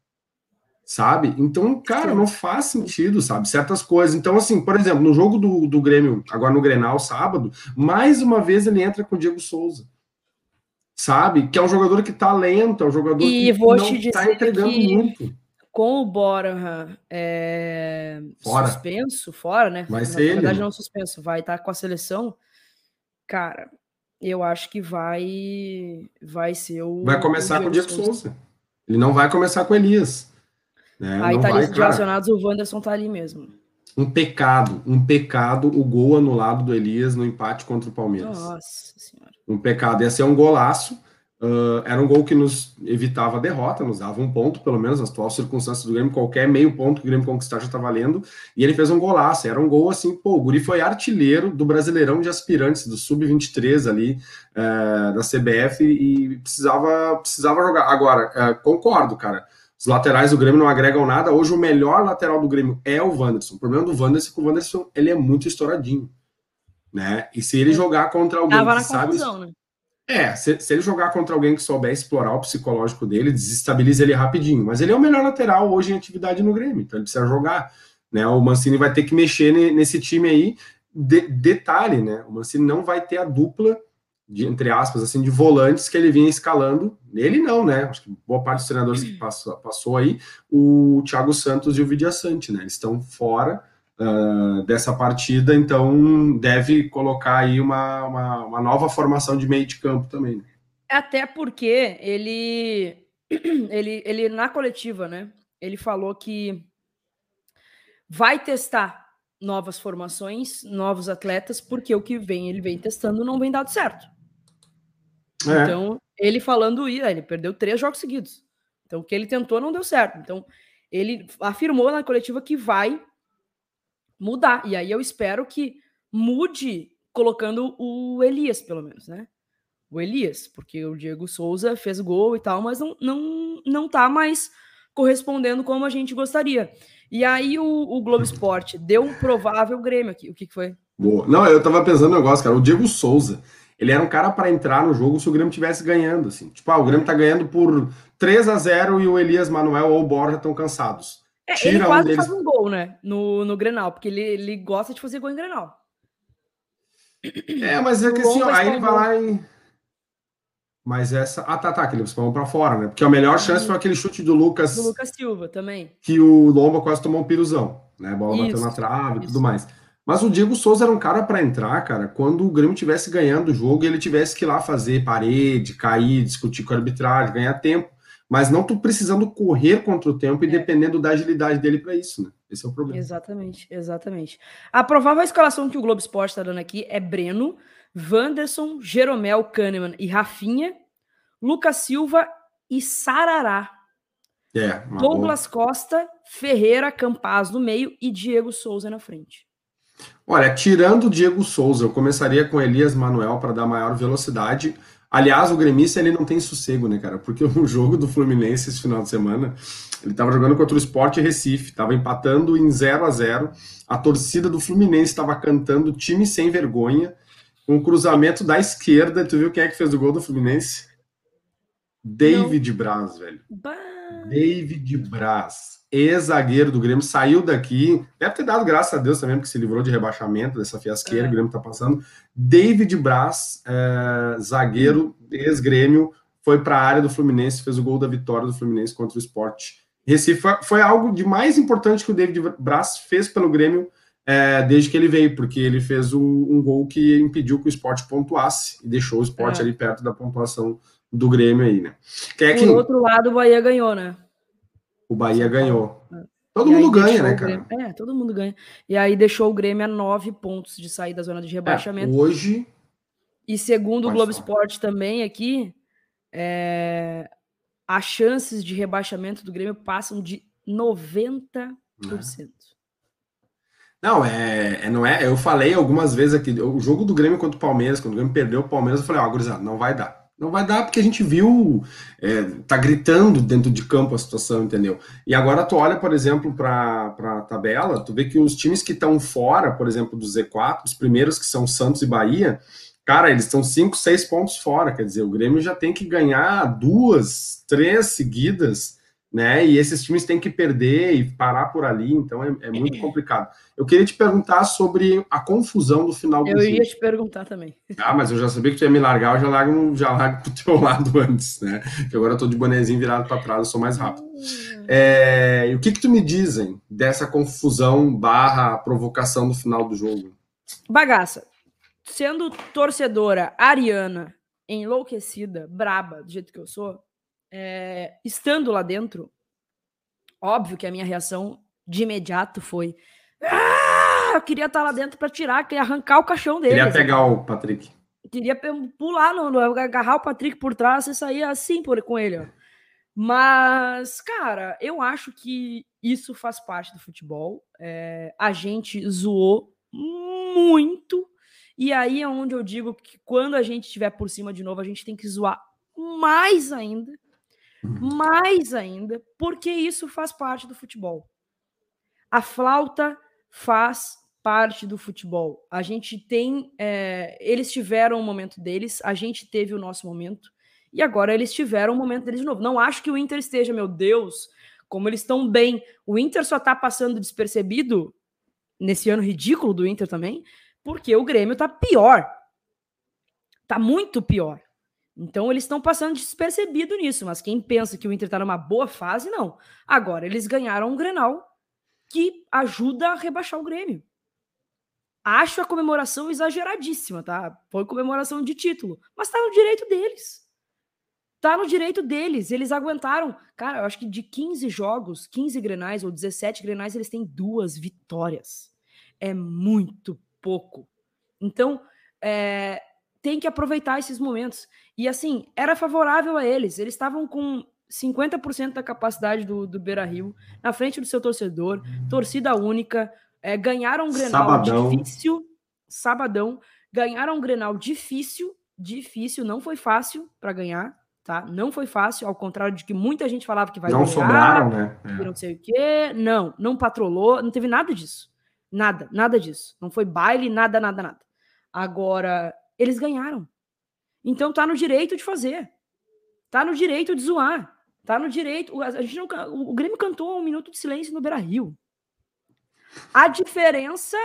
sabe? Então, cara, não faz sentido, sabe? Certas coisas. Então, assim, por exemplo, no jogo do, do Grêmio, agora no Grenal, sábado, mais uma vez ele entra com o Diego Souza. Sabe? Que é um jogador que tá lento, é um jogador e que não tá entregando muito. Com o Bora é... fora. suspenso, fora, né? Vai ser Na verdade, ele. não suspenso, vai estar tá com a seleção. Cara, eu acho que vai vai ser o. Vai começar o com o Diego Souza. Souza. Ele não vai começar com o Elias. Né? Aí tá vai, relacionados, o Wanderson tá ali mesmo. Um pecado, um pecado o gol anulado do Elias no empate contra o Palmeiras. Nossa senhora. Um pecado. Ia ser um golaço. Uh, era um gol que nos evitava a derrota, nos dava um ponto, pelo menos, nas atuais circunstâncias do Grêmio, qualquer meio ponto que o Grêmio conquistar já tá valendo, e ele fez um golaço, era um gol assim, pô, o Guri foi artilheiro do Brasileirão de Aspirantes, do Sub-23 ali, uh, da CBF, e precisava, precisava jogar. Agora, uh, concordo, cara, os laterais do Grêmio não agregam nada. Hoje o melhor lateral do Grêmio é o Wanderson. O problema do Wanderson é que o Wanderson ele é muito estouradinho. Né? E se ele jogar contra alguém Tava que sabe. Confusão, né? É, se, se, ele jogar contra alguém que souber explorar o psicológico dele, desestabiliza ele rapidinho. Mas ele é o melhor lateral hoje em atividade no Grêmio, então ele precisa jogar. Né? O Mancini vai ter que mexer nesse time aí. De, detalhe, né? O Mancini não vai ter a dupla de, entre aspas, assim, de volantes que ele vinha escalando. Ele não, né? Acho que boa parte dos treinadores que passou, passou aí, o Thiago Santos e o Vidia Sante, né? Eles estão fora uh, dessa partida, então deve colocar aí uma, uma, uma, nova formação de meio de campo também. Né? Até porque ele, ele, ele, na coletiva, né? Ele falou que vai testar novas formações, novos atletas, porque o que vem, ele vem testando, não vem dado certo. É. Então, ele falando isso, ele perdeu três jogos seguidos. Então, o que ele tentou não deu certo. Então, ele afirmou na coletiva que vai mudar. E aí eu espero que mude colocando o Elias, pelo menos, né? O Elias, porque o Diego Souza fez gol e tal, mas não, não, não tá mais correspondendo como a gente gostaria. E aí o, o Globo Esporte deu um provável Grêmio aqui. O que, que foi? Boa. Não, eu tava pensando no negócio, cara. O Diego Souza, ele era um cara para entrar no jogo se o Grêmio tivesse ganhando, assim. Tipo, ah, o Grêmio tá ganhando por 3 a 0 e o Elias Manuel ou o Borja estão cansados. É, ele quase um deles... faz um gol, né? No, no Grenal, porque ele, ele gosta de fazer gol em Grenal. É, mas é que assim, ó, aí ele vai lá e. Mas essa. Ah, tá, tá, que ele espalmou pra fora, né? Porque a melhor chance foi aquele chute do Lucas. Do Lucas Silva também. Que o Lomba quase tomou um piruzão, né? A bola isso, bateu na trave e tudo mais. Mas o Diego Souza era um cara para entrar, cara, quando o Grêmio tivesse ganhando o jogo e ele tivesse que ir lá fazer parede, cair, discutir com a arbitragem, ganhar tempo. Mas não tô precisando correr contra o tempo e é. dependendo da agilidade dele para isso, né? Esse é o problema. Exatamente, exatamente. A provável escalação que o Globo Esporte está dando aqui é Breno, Wanderson, Jeromel, Kahneman e Rafinha, Lucas Silva e Sarará. É, Douglas boa. Costa, Ferreira, Campaz no meio e Diego Souza na frente. Olha, tirando o Diego Souza, eu começaria com Elias Manuel para dar maior velocidade. Aliás, o gremista ele não tem sossego, né, cara? Porque o jogo do Fluminense esse final de semana, ele estava jogando contra o Sport Recife, estava empatando em 0 a 0 A torcida do Fluminense estava cantando time sem vergonha, um cruzamento da esquerda. Tu viu quem é que fez o gol do Fluminense? David não. Braz, velho. Bah. David Braz ex-zagueiro do Grêmio, saiu daqui, deve ter dado graças a Deus também, porque se livrou de rebaixamento dessa fiasqueira, é. o Grêmio está passando. David Braz, é, zagueiro, ex-Grêmio, foi para a área do Fluminense, fez o gol da vitória do Fluminense contra o Sport. Recife foi, algo de mais importante que o David Braz fez pelo Grêmio é, desde que ele veio, porque ele fez um, um, gol que impediu que o Sport pontuasse e deixou o Sport é. ali perto da pontuação do Grêmio aí, né? Que é que... Por outro lado, o Bahia ganhou, né? O Bahia ganhou. É. Todo e mundo ganha, né, cara? é, todo mundo ganha. E aí deixou o Grêmio a nove pontos de sair da zona de rebaixamento. É, hoje. E segundo o Globo Esporte também aqui, é, as chances de rebaixamento do Grêmio passam de 90%. É. Não, é, é, não é. Eu falei algumas vezes aqui, o jogo do Grêmio contra o Palmeiras, quando o Grêmio perdeu o Palmeiras, eu falei, ó, oh, gurizada, não vai dar. Não vai dar porque a gente viu, é, tá gritando dentro de campo a situação, entendeu? E agora tu olha, por exemplo, para a tabela, tu vê que os times que estão fora, por exemplo, do Z4, os primeiros que são Santos e Bahia, cara, eles estão 5, 6 pontos fora, quer dizer, o Grêmio já tem que ganhar duas, três seguidas né? E esses times têm que perder e parar por ali, então é, é muito complicado. Eu queria te perguntar sobre a confusão do final do Eu ia te perguntar também. Ah, mas eu já sabia que tu ia me largar, eu já largo, já largo pro teu lado antes, né? Que agora eu tô de bonezinho virado para trás, eu sou mais rápido. É, e o que que tu me dizem dessa confusão barra provocação do final do jogo? Bagaça, sendo torcedora ariana, enlouquecida, braba, do jeito que eu sou, é, estando lá dentro, óbvio que a minha reação de imediato foi: ah, eu queria estar lá dentro para tirar, queria arrancar o caixão dele. Queria pegar o Patrick. Queria pular, no, no, agarrar o Patrick por trás e sair assim por, com ele. Ó. Mas, cara, eu acho que isso faz parte do futebol. É, a gente zoou muito. E aí é onde eu digo que quando a gente estiver por cima de novo, a gente tem que zoar mais ainda mais ainda, porque isso faz parte do futebol. A flauta faz parte do futebol. A gente tem. É, eles tiveram o momento deles, a gente teve o nosso momento, e agora eles tiveram o momento deles de novo. Não acho que o Inter esteja, meu Deus, como eles estão bem. O Inter só está passando despercebido nesse ano ridículo do Inter também, porque o Grêmio tá pior. Tá muito pior. Então eles estão passando despercebido nisso, mas quem pensa que o Inter está numa boa fase, não. Agora eles ganharam um Grenal que ajuda a rebaixar o Grêmio. Acho a comemoração exageradíssima, tá? Foi comemoração de título, mas tá no direito deles. Tá no direito deles. Eles aguentaram. Cara, eu acho que de 15 jogos, 15 grenais ou 17 grenais, eles têm duas vitórias. É muito pouco. Então, é, tem que aproveitar esses momentos. E assim, era favorável a eles. Eles estavam com 50% da capacidade do, do Beira Rio, na frente do seu torcedor, torcida única, é, ganharam um Grenal sabadão. difícil, sabadão, ganharam um Grenal difícil, difícil, não foi fácil para ganhar, tá? Não foi fácil, ao contrário de que muita gente falava que vai não ganhar. Não sobraram, né? É. Não sei o quê. Não, não patrolou, não teve nada disso. Nada, nada disso. Não foi baile, nada, nada, nada. Agora, eles ganharam. Então tá no direito de fazer. Tá no direito de zoar. Tá no direito. A gente não, o Grêmio cantou um minuto de silêncio no Beira Rio. A diferença.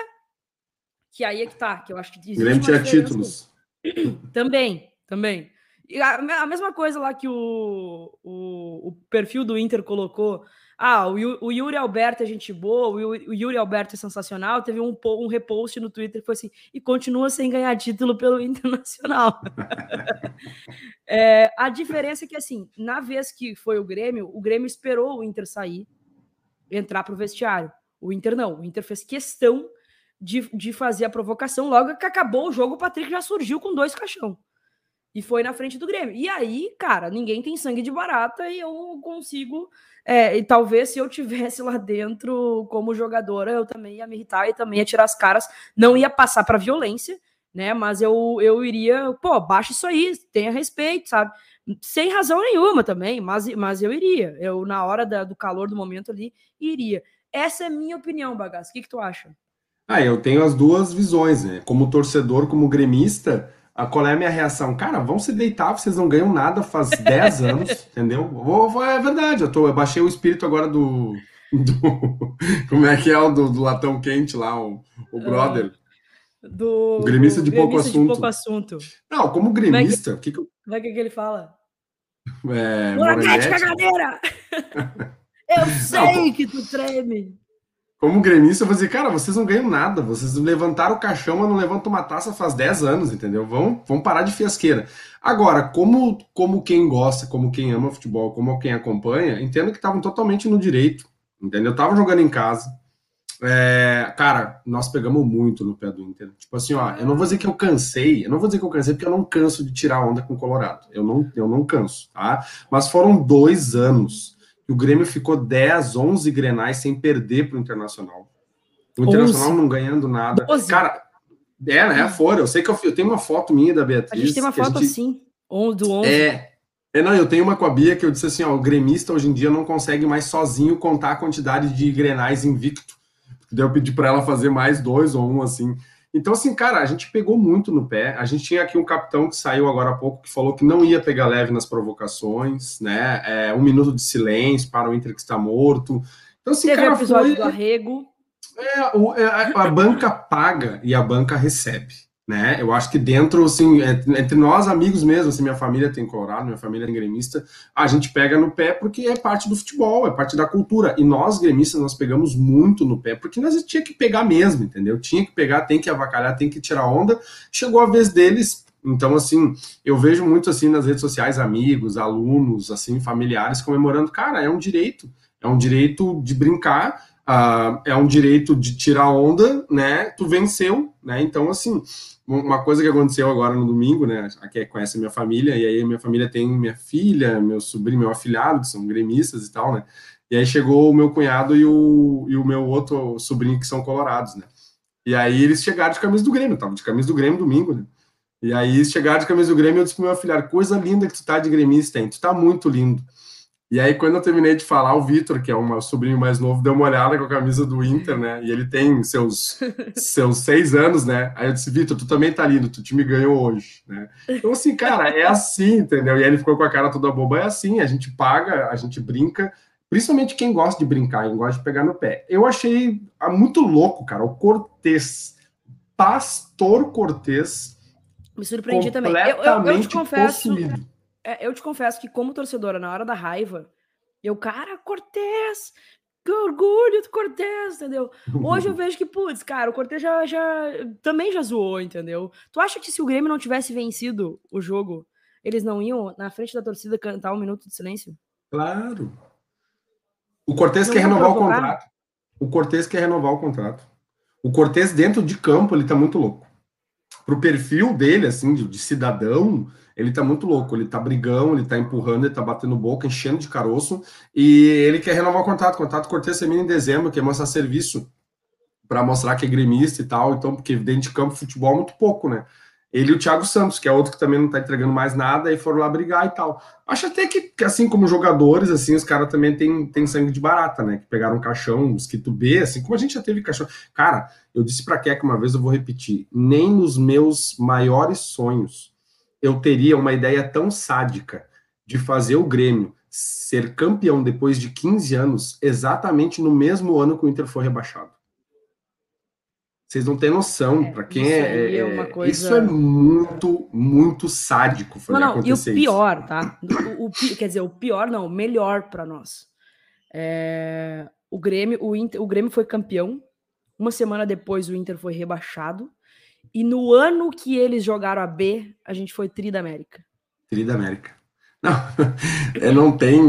Que aí é que tá, que eu acho que existe. O Grêmio tinha títulos. Também, também. E a, a, mesma coisa lá que o, o, o perfil do Inter colocou ah, o, Yuri Alberto é gente boa, o, o Yuri Alberto é sensacional. Teve um, um repost no Twitter que foi assim, e continua sem ganhar título pelo Internacional. é, a diferença é que, assim, na vez que foi o Grêmio, o Grêmio esperou o Inter sair, entrar para o vestiário. O Inter não, o Inter fez questão de, de fazer a provocação. Logo que acabou o jogo, o Patrick já surgiu com dois caixão. E foi na frente do Grêmio. E aí, cara, ninguém tem sangue de barata e eu consigo é, e talvez se eu tivesse lá dentro como jogadora, eu também ia me irritar e também ia tirar as caras, não ia passar para violência, né? Mas eu, eu iria, pô, baixa isso aí, tenha respeito, sabe? Sem razão nenhuma também, mas, mas eu iria. Eu, na hora da, do calor do momento ali, iria. Essa é minha opinião, Bagaço. O que, que tu acha? Ah, eu tenho as duas visões, né? Como torcedor, como gremista, a, qual é a minha reação? Cara, vão se deitar, vocês não ganham nada faz 10 anos, entendeu? Vou, vou, é verdade, eu, tô, eu baixei o espírito agora do. do como é que é o do, do latão quente lá, o, o brother? Do, o gremista, de, pouco gremista de, pouco assunto. Não, como gremista, o que, que, que, que, que ele fala? É, Moranete, cagadeira! eu sei não, que tu treme! Como gremista, eu vou dizer, cara, vocês não ganham nada. Vocês levantaram o caixão, mas não levantam uma taça faz 10 anos, entendeu? Vão, vão parar de fiasqueira. Agora, como, como quem gosta, como quem ama futebol, como quem acompanha, entendo que estavam totalmente no direito, entendeu? Estavam jogando em casa. É, cara, nós pegamos muito no pé do Inter. Tipo assim, ó, eu não vou dizer que eu cansei, eu não vou dizer que eu cansei, porque eu não canso de tirar onda com o Colorado. Eu não, eu não canso, tá? Mas foram dois anos o Grêmio ficou 10, 11 grenais sem perder para o Internacional. O Internacional 11. não ganhando nada. 12. Cara, é, né? Fora. Eu sei que eu, eu, tenho uma foto minha da Beatriz. A gente tem uma foto gente, assim. do 11. É, é, não, eu tenho uma com a Bia que eu disse assim, ó, o gremista hoje em dia não consegue mais sozinho contar a quantidade de grenais invicto. Daí eu pedi para ela fazer mais dois ou um, assim. Então, assim, cara, a gente pegou muito no pé. A gente tinha aqui um capitão que saiu agora há pouco que falou que não ia pegar leve nas provocações, né? É, um minuto de silêncio para o Inter que está morto. Então, assim, Teve cara, o episódio foi... do arrego. É, é, a, a banca paga e a banca recebe né? Eu acho que dentro, assim, é, entre nós amigos mesmo, assim, minha família tem colorado, minha família tem gremista, a gente pega no pé porque é parte do futebol, é parte da cultura. E nós, gremistas, nós pegamos muito no pé, porque nós tinha que pegar mesmo, entendeu? Tinha que pegar, tem que avacalhar, tem que tirar onda. Chegou a vez deles, então, assim, eu vejo muito, assim, nas redes sociais, amigos, alunos, assim, familiares comemorando. Cara, é um direito, é um direito de brincar, uh, é um direito de tirar onda, né? Tu venceu, né? Então, assim, uma coisa que aconteceu agora no domingo, né? Aqui conhece a minha família, e aí minha família tem minha filha, meu sobrinho, meu afilhado, que são gremistas e tal, né? E aí chegou o meu cunhado e o, e o meu outro sobrinho, que são colorados, né? E aí eles chegaram de camisa do Grêmio, tava de camisa do Grêmio domingo, né? E aí chegaram de camisa do Grêmio, eu disse pro meu afilhado, coisa linda que tu tá de gremista, hein? Tu tá muito lindo. E aí, quando eu terminei de falar, o Vitor, que é um sobrinho mais novo, deu uma olhada com a camisa do Inter, né? E ele tem seus, seus seis anos, né? Aí eu disse, Vitor, tu também tá lindo, tu time ganhou hoje, né? Então, assim, cara, é assim, entendeu? E aí ele ficou com a cara toda boba, é assim, a gente paga, a gente brinca, principalmente quem gosta de brincar, quem gosta de pegar no pé. Eu achei ah, muito louco, cara, o Cortez, Pastor Cortez. Me surpreendi também. Eu, eu, eu te confesso. Possuído eu te confesso que, como torcedora, na hora da raiva, eu, cara, Cortez, que orgulho do Cortez, entendeu? Hoje eu vejo que, putz, cara, o Cortez já, já também já zoou, entendeu? Tu acha que se o Grêmio não tivesse vencido o jogo, eles não iam na frente da torcida cantar um minuto de silêncio? Claro. O Cortez quer renovar provocar? o contrato. O Cortez quer renovar o contrato. O Cortez, dentro de campo, ele tá muito louco. Pro perfil dele, assim, de, de cidadão, ele tá muito louco, ele tá brigando, ele tá empurrando, ele tá batendo boca, enchendo de caroço, e ele quer renovar o contrato. O contrato Cortez termina em dezembro, quer mostrar serviço para mostrar que é gremista e tal, então, porque dentro de campo futebol é muito pouco, né? Ele e o Thiago Santos, que é outro que também não tá entregando mais nada, e foram lá brigar e tal. Acho até que, assim como jogadores, assim, os caras também têm, têm sangue de barata, né? Que pegaram um caixão, mosquito B, assim, como a gente já teve caixão. Cara, eu disse pra Keck uma vez, eu vou repetir, nem nos meus maiores sonhos eu teria uma ideia tão sádica de fazer o Grêmio ser campeão depois de 15 anos, exatamente no mesmo ano que o Inter foi rebaixado. Vocês não têm noção, é, para quem é, é, é coisa... Isso é muito, muito sádico. Não, não, e o pior, isso. tá? O, o, quer dizer, o pior não, o melhor para nós. É, o Grêmio, o, Inter, o Grêmio foi campeão. Uma semana depois, o Inter foi rebaixado. E no ano que eles jogaram a B, a gente foi Tri da América. Tri da América. Não, é, não tem,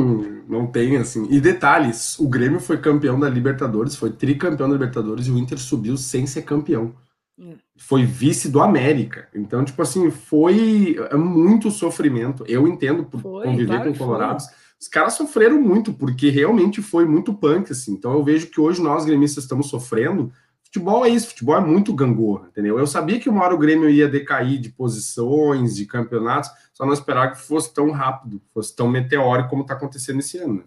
não tem assim. E detalhes, o Grêmio foi campeão da Libertadores, foi tricampeão da Libertadores e o Inter subiu sem ser campeão. É. Foi vice do América. Então, tipo assim, foi é muito sofrimento. Eu entendo por foi, conviver claro com colorados. Foi. Os caras sofreram muito, porque realmente foi muito punk, assim. Então eu vejo que hoje nós, gremistas, estamos sofrendo Futebol é isso, futebol é muito gangorra, entendeu? Eu sabia que uma hora o Grêmio ia decair de posições, de campeonatos, só não esperava que fosse tão rápido, fosse tão meteórico como está acontecendo esse ano. Né?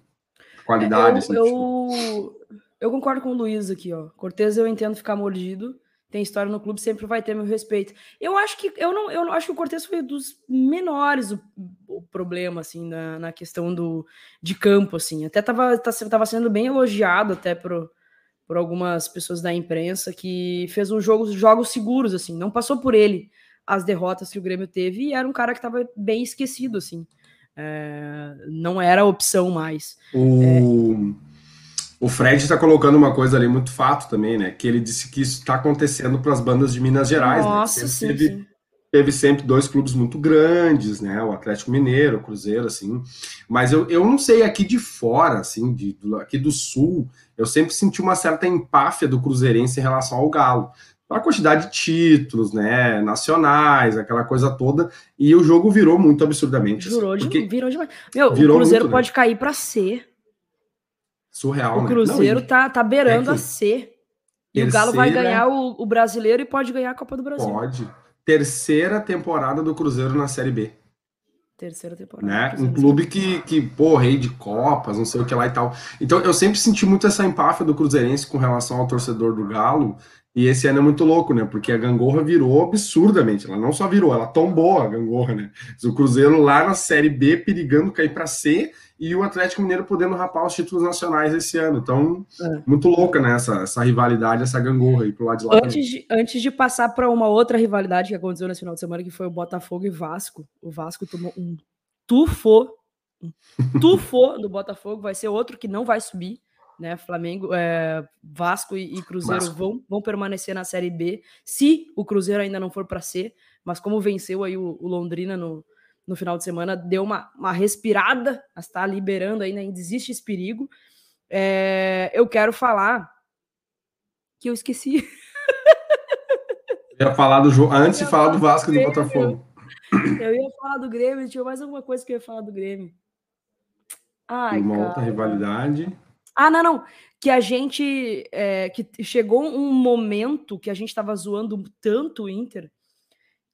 Qualidade, é, eu, assim, eu, eu, concordo com o Luiz aqui, ó. Cortez eu entendo ficar mordido, tem história no clube, sempre vai ter meu respeito. Eu acho que eu não, eu acho que o Cortez foi dos menores o, o problema assim na, na, questão do de campo assim. Até tava, tá, tava sendo bem elogiado até pro por algumas pessoas da imprensa que fez um jogo, jogos seguros, assim, não passou por ele as derrotas que o Grêmio teve e era um cara que estava bem esquecido, assim. É, não era opção mais. O, é... o Fred está colocando uma coisa ali muito fato também, né? Que ele disse que isso está acontecendo para as bandas de Minas Gerais. Né? Nossa, né? sim, teve, sim. Teve sempre dois clubes muito grandes, né? O Atlético Mineiro, o Cruzeiro, assim. Mas eu, eu não sei aqui de fora, assim, de, aqui do sul, eu sempre senti uma certa empáfia do Cruzeirense em relação ao Galo. A quantidade de títulos, né, nacionais, aquela coisa toda, e o jogo virou muito absurdamente. Assim, Jurou de, virou demais. Meu, virou o Cruzeiro muito, pode né? cair para C. Surreal, o né? Cruzeiro Não, tá, tá beirando é a C. E o Galo vai ganhar o, o, brasileiro e pode ganhar a Copa do Brasil. Pode. Terceira temporada do Cruzeiro na Série B. Terceira temporada. Né? Um clube que, que, pô, rei de Copas, não sei o que lá e tal. Então eu sempre senti muito essa empáfia do Cruzeirense com relação ao torcedor do Galo. E esse ano é muito louco, né? Porque a gangorra virou absurdamente. Ela não só virou, ela tombou a gangorra, né? O Cruzeiro lá na Série B perigando cair para C e o Atlético Mineiro podendo rapar os títulos nacionais esse ano. Então, é. muito louca, né? Essa, essa rivalidade, essa gangorra aí pro lado de lá. Antes, de, antes de passar para uma outra rivalidade que aconteceu nesse final de semana, que foi o Botafogo e Vasco. O Vasco tomou um tufo, um tufo do Botafogo. Vai ser outro que não vai subir né? Flamengo, é, Vasco e, e Cruzeiro Vasco. Vão, vão permanecer na Série B, se o Cruzeiro ainda não for para C, mas como venceu aí o, o, Londrina no, no final de semana, deu uma, uma respirada, está liberando ainda, ainda existe esse perigo. É, eu quero falar que eu esqueci. Eu ia falar do jogo antes de falar do Vasco e do Botafogo. Eu ia falar do Grêmio, tinha mais alguma coisa que eu ia falar do Grêmio. Ai, uma cara. outra rivalidade. Ah, não, não. Que a gente. É, que chegou um momento que a gente estava zoando tanto o Inter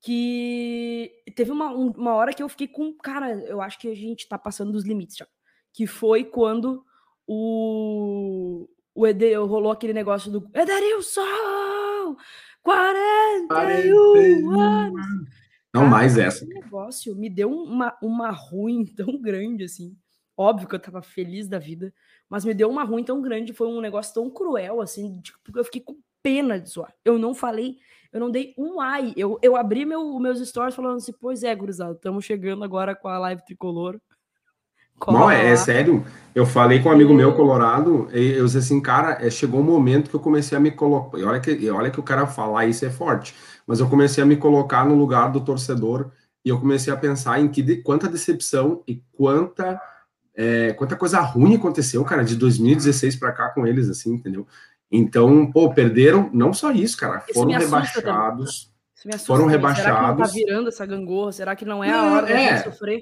que teve uma, uma hora que eu fiquei com. Cara, eu acho que a gente tá passando dos limites já. Que foi quando o. O Ede, rolou aquele negócio do Ederilson! 41, 41 anos! Não Cara, mais essa. Esse negócio me deu uma, uma ruim tão grande assim. Óbvio que eu tava feliz da vida, mas me deu uma ruim tão grande, foi um negócio tão cruel, assim, tipo, eu fiquei com pena de zoar. Eu não falei, eu não dei um ai. Eu, eu abri meu, meus stories falando assim, pois é, gurizada, estamos chegando agora com a live tricolor. Não, é, é, sério. Eu falei com um amigo meu colorado, e eu disse assim, cara, é, chegou um momento que eu comecei a me colocar. E olha que, olha que o cara falar isso é forte, mas eu comecei a me colocar no lugar do torcedor e eu comecei a pensar em que de, quanta decepção e quanta é, quanta coisa ruim aconteceu, cara, de 2016 para cá com eles, assim, entendeu? Então, pô, perderam não só isso, cara, foram rebaixados. foram rebaixados. Será que não tá virando essa gangorra? Será que não é a hora é. de sofrer?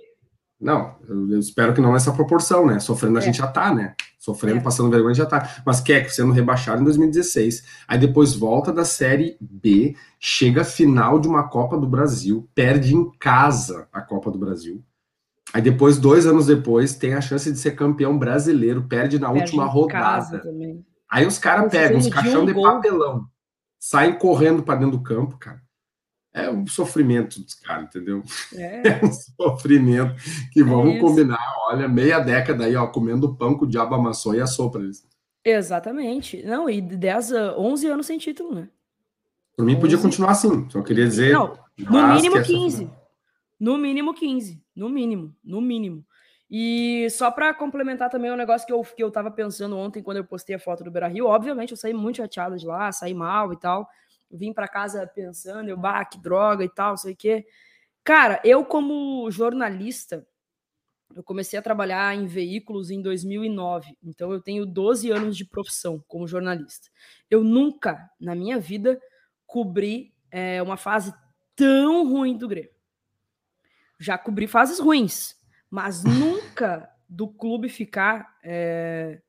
Não, eu espero que não nessa proporção, né? Sofrendo a é. gente já tá, né? Sofrendo, é. passando vergonha já tá. Mas quer sendo rebaixado em 2016. Aí depois volta da Série B, chega a final de uma Copa do Brasil, perde em casa a Copa do Brasil. Aí depois, dois anos depois, tem a chance de ser campeão brasileiro, perde na perde última rodada. Aí os caras pegam os caixão de, um de papelão, saem correndo para dentro do campo, cara. É um sofrimento dos caras, entendeu? É. é. um sofrimento que é vamos combinar, olha, meia década aí, ó, comendo pão com o diabo amassou e assou para eles. Exatamente. Não, e 10, 11 anos sem título, né? Por mim, 11... podia continuar assim, só queria dizer. Não, no mínimo 15. No mínimo 15. No mínimo, no mínimo. E só para complementar também o um negócio que eu, que eu tava pensando ontem quando eu postei a foto do Beira Rio, obviamente eu saí muito chateado de lá, saí mal e tal. Vim para casa pensando, eu, bah, que droga e tal, sei o quê. Cara, eu como jornalista, eu comecei a trabalhar em veículos em 2009, então eu tenho 12 anos de profissão como jornalista. Eu nunca, na minha vida, cobri é, uma fase tão ruim do Grêmio já cobri fases ruins, mas nunca do clube ficar é,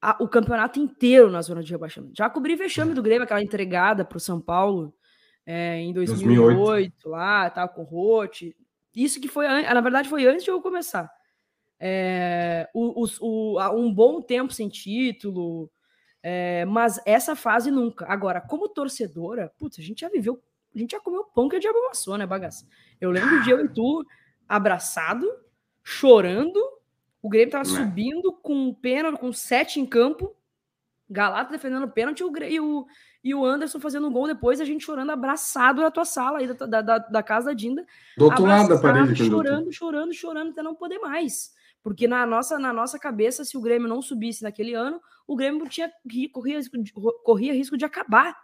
a, o campeonato inteiro na zona de rebaixamento. Já cobri vexame do Grêmio, aquela entregada para o São Paulo é, em 2008, 2008, lá, tal, com o Rote. Isso que foi, na verdade, foi antes de eu começar. É, o, o, o, um bom tempo sem título, é, mas essa fase nunca. Agora, como torcedora, putz, a gente já viveu a gente já comeu pão que a diabo amassou, né, bagaça? Eu lembro de eu e tu abraçado, chorando, o Grêmio tava é. subindo com pênalti, com sete em campo, Galato defendendo pênalti e o, e o Anderson fazendo um gol depois, a gente chorando abraçado na tua sala aí da, da, da casa da Dinda. Do outro lado da parede. Chorando, chorando, chorando até não poder mais. Porque na nossa, na nossa cabeça, se o Grêmio não subisse naquele ano, o Grêmio tinha, corria, corria risco de acabar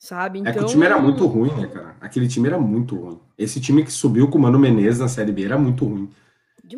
sabe? Então... É que o time era então muito ruim, né, cara? Aquele time era muito ruim. Esse time que subiu com o Mano Menezes na Série B era muito ruim.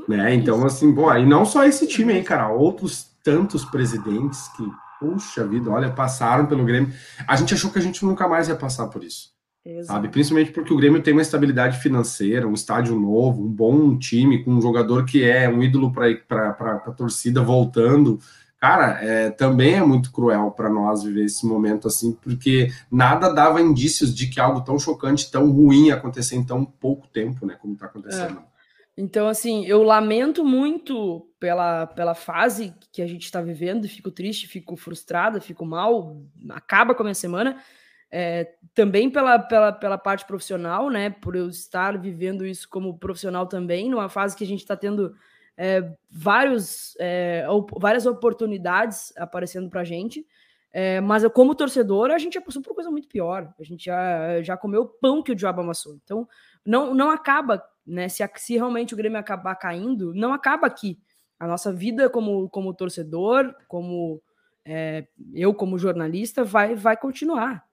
Né? Então, assim, pô, e não só esse time aí, cara, outros tantos presidentes que, puxa vida, olha, passaram pelo Grêmio. A gente achou que a gente nunca mais ia passar por isso. Exato. Sabe? Principalmente porque o Grêmio tem uma estabilidade financeira, um estádio novo, um bom time, com um jogador que é um ídolo para a torcida voltando. Cara, é, também é muito cruel para nós viver esse momento assim, porque nada dava indícios de que algo tão chocante, tão ruim ia acontecer em tão pouco tempo, né? Como está acontecendo. É. Então, assim, eu lamento muito pela, pela fase que a gente está vivendo, fico triste, fico frustrada, fico mal, acaba com a minha semana. É, também pela, pela, pela parte profissional, né? Por eu estar vivendo isso como profissional também, numa fase que a gente está tendo é, vários, é, várias oportunidades aparecendo para a gente. É, mas eu, como torcedor, a gente já passou por coisa muito pior. A gente já, já comeu o pão que o diabo amassou. Então, não, não acaba, né? Se, se realmente o Grêmio acabar caindo, não acaba aqui. A nossa vida como, como torcedor, como é, eu como jornalista, vai, vai continuar.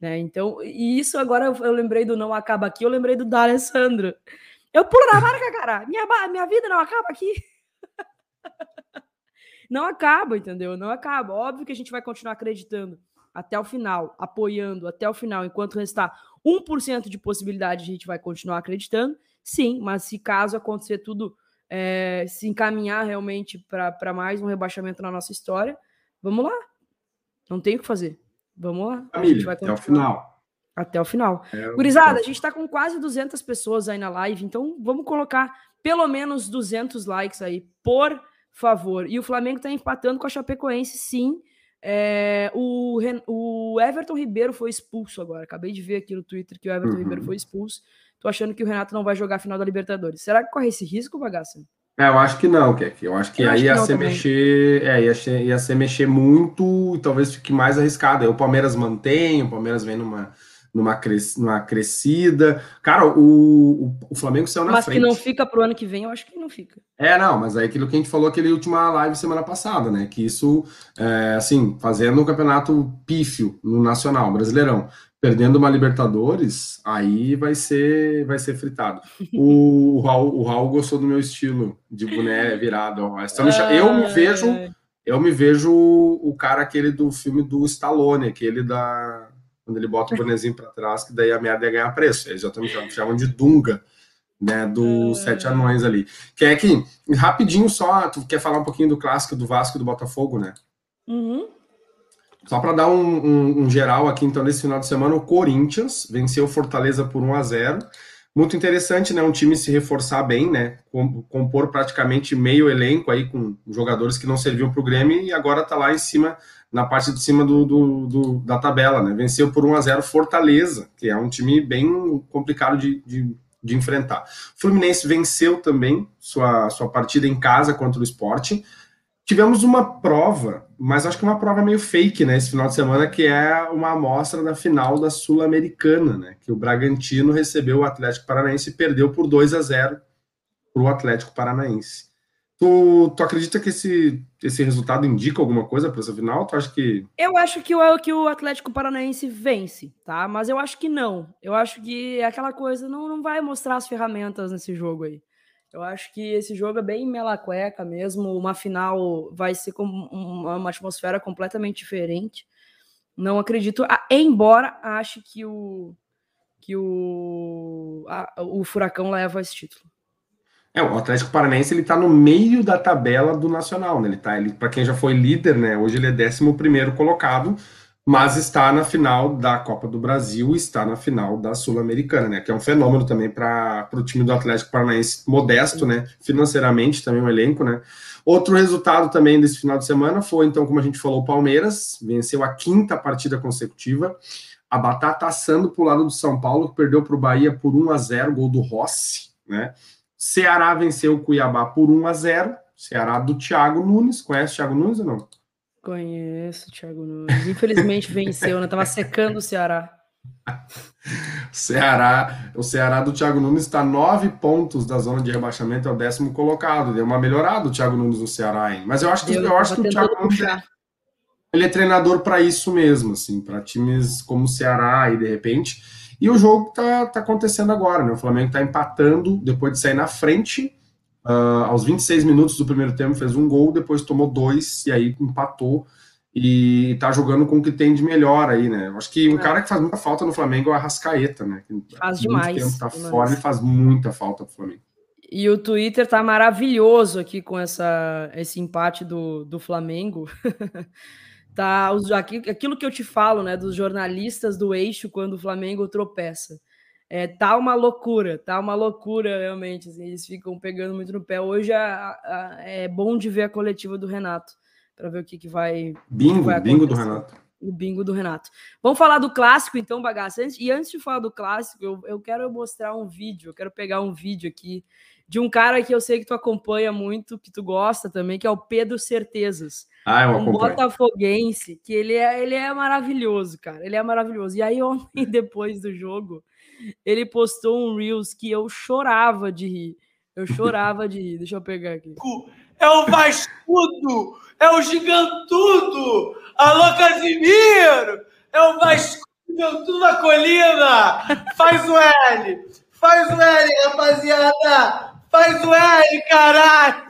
Né? Então, e isso agora eu, eu lembrei do Não Acaba Aqui, eu lembrei do D'Alessandro. Eu pulo na marca, cara. Minha, minha vida não acaba aqui. não acaba, entendeu? Não acaba. Óbvio que a gente vai continuar acreditando até o final, apoiando até o final, enquanto restar 1% de possibilidade, a gente vai continuar acreditando. Sim, mas se caso acontecer tudo, é, se encaminhar realmente para mais um rebaixamento na nossa história, vamos lá. Não tem o que fazer. Vamos lá. Família, até o final. Até o final. É, Gurizada, a gente está com quase 200 pessoas aí na live, então vamos colocar pelo menos 200 likes aí, por favor. E o Flamengo está empatando com a Chapecoense, sim. É, o, o, Everton Ribeiro foi expulso agora. Acabei de ver aqui no Twitter que o Everton uhum. Ribeiro foi expulso. Tô achando que o Renato não vai jogar a final da Libertadores. Será que corre esse risco, bagaça? É, eu acho que não, Keck. Eu acho que eu aí acho ia ser mexer, é, ia, ser, ia ser mexer muito e talvez fique mais arriscado. Aí o Palmeiras mantém, o Palmeiras vem numa numa, cres, numa crescida. Cara, o, o, o Flamengo saiu na mas frente. Mas que não fica pro ano que vem, eu acho que não fica. É, não, mas é aquilo que a gente falou aquele última live semana passada, né? Que isso, é, assim, fazendo um campeonato pífio no Nacional, Brasileirão, perdendo uma Libertadores, aí vai ser vai ser fritado. O, o, Raul, o Raul gostou do meu estilo de boné virado. Ó. Eu me vejo eu me vejo o cara aquele do filme do Stallone, aquele da quando ele bota o bonezinho para trás, que daí a merda ia ganhar preço. Eles já estão chamam de Dunga, né, dos é. Sete Anões ali. Que é que, rapidinho só, tu quer falar um pouquinho do clássico do Vasco e do Botafogo, né? Uhum. Só para dar um, um, um, geral aqui, então, nesse final de semana, o Corinthians venceu o Fortaleza por 1 a 0 Muito interessante, né? Um time se reforçar bem, né? Compor praticamente meio elenco aí com jogadores que não serviam para o Grêmio e agora tá lá em cima na parte de cima do, do, do, da tabela, né? Venceu por 1 a 0 Fortaleza, que é um time bem complicado de, de, de enfrentar. Fluminense venceu também sua, sua partida em casa contra o esporte. Tivemos uma prova, mas acho que uma prova meio fake, né? Esse final de semana, que é uma amostra da final da Sul-Americana, né? Que o Bragantino recebeu o Atlético Paranaense e perdeu por 2 a 0 para o Atlético Paranaense. Tu, tu acredita que esse, esse resultado indica alguma coisa para essa final? Tu acha que. Eu acho que o, que o Atlético Paranaense vence, tá? Mas eu acho que não. Eu acho que é aquela coisa não, não vai mostrar as ferramentas nesse jogo aí. Eu acho que esse jogo é bem mela cueca mesmo. Uma final vai ser com uma, atmosfera completamente diferente. Não acredito. Embora ache que o que o, a, o Furacão leva esse título. É, o Atlético Paranaense ele tá no meio da tabela do Nacional, né? Ele tá, ele, para quem já foi líder, né? Hoje ele é 11 primeiro colocado, mas está na final da Copa do Brasil, está na final da Sul-Americana, né? Que é um fenômeno também para o time do Atlético Paranaense modesto, né? Financeiramente também um elenco, né? Outro resultado também desse final de semana foi, então, como a gente falou, o Palmeiras venceu a quinta partida consecutiva. A batata assando para o lado do São Paulo, que perdeu para o Bahia por 1 a 0 gol do Rossi, né? Ceará venceu o Cuiabá por 1 a 0. Ceará do Thiago Nunes. Conhece o Thiago Nunes ou não? Conheço o Thiago Nunes. Infelizmente venceu, né? Tava secando o Ceará. Ceará, o Ceará do Thiago Nunes está nove pontos da zona de rebaixamento, é o décimo colocado. Deu uma melhorada o Thiago Nunes no Ceará, hein? Mas eu acho que, eu, eu acho que o Thiago Nunes é, ele é treinador para isso mesmo, assim, para times como o Ceará e de repente. E o jogo tá, tá acontecendo agora, né? O Flamengo tá empatando depois de sair na frente. Uh, aos 26 minutos do primeiro tempo fez um gol, depois tomou dois e aí empatou e tá jogando com o que tem de melhor aí, né? Eu acho que um é. cara que faz muita falta no Flamengo é o Arrascaeta, né? faz demais. Tempo tá fora, ele faz muita falta pro Flamengo. E o Twitter tá maravilhoso aqui com essa, esse empate do, do Flamengo. tá aquilo que eu te falo, né, dos jornalistas do eixo quando o Flamengo tropeça. É, tá uma loucura, tá uma loucura realmente. Assim, eles ficam pegando muito no pé. Hoje a, a, é bom de ver a coletiva do Renato para ver o que, que vai. Bingo, que vai bingo do Renato. O bingo do Renato. Vamos falar do clássico, então, bagaça. E antes de falar do clássico, eu, eu quero mostrar um vídeo. Eu quero pegar um vídeo aqui de um cara que eu sei que tu acompanha muito, que tu gosta também, que é o Pedro Certezas. Ah, eu um botafoguense, que ele é, ele é maravilhoso, cara. Ele é maravilhoso. E aí, ontem, depois do jogo, ele postou um Reels que eu chorava de rir. Eu chorava de rir. Deixa eu pegar aqui. É o Vascudo! É o Gigantudo! Alô, Casimiro! É o Vascudo Gigantudo da Colina! Faz o L! Faz o L, rapaziada! Faz o L, caralho!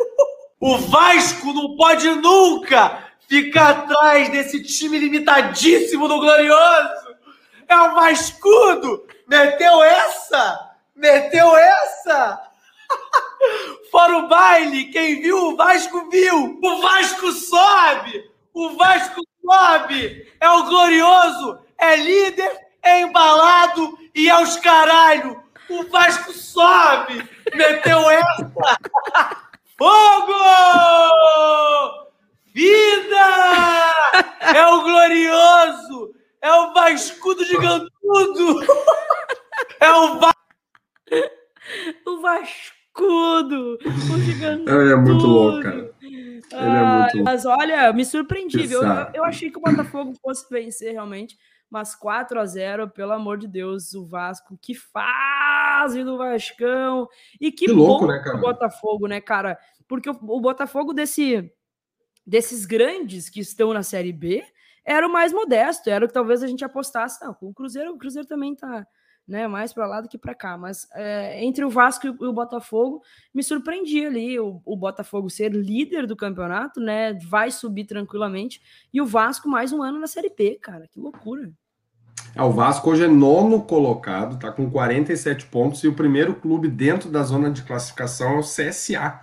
O Vasco não pode nunca ficar atrás desse time limitadíssimo do Glorioso! É o Vascudo! Meteu essa? Meteu essa? Fora o baile, quem viu o Vasco viu! O Vasco sobe! O Vasco sobe! É o Glorioso! É líder, é embalado e é os caralho! O Vasco sobe! Meteu essa! Fogo! Vida! É o glorioso! É o Vascudo gigantudo! É o Vasco! O Vascudo! O gigantudo! Ele é muito louco, cara. Ele é muito louco. Mas olha, me surpreendi. Eu, eu achei que o Botafogo fosse vencer realmente mas 4 a 0 pelo amor de Deus, o Vasco, que fase do Vascão, e que, que louco, bom né, cara? o Botafogo, né, cara? Porque o, o, Botafogo desse, desses grandes que estão na Série B era o mais modesto, era o que talvez a gente apostasse. Não, o Cruzeiro, o Cruzeiro também tá né, mais para lá do que para cá, mas é, entre o Vasco e o Botafogo, me surpreendi ali o, o, Botafogo ser líder do campeonato, né, vai subir tranquilamente, e o Vasco mais um ano na Série B, cara, que loucura. É, o Vasco hoje é nono colocado, tá com 47 pontos, e o primeiro clube dentro da zona de classificação é o CSA.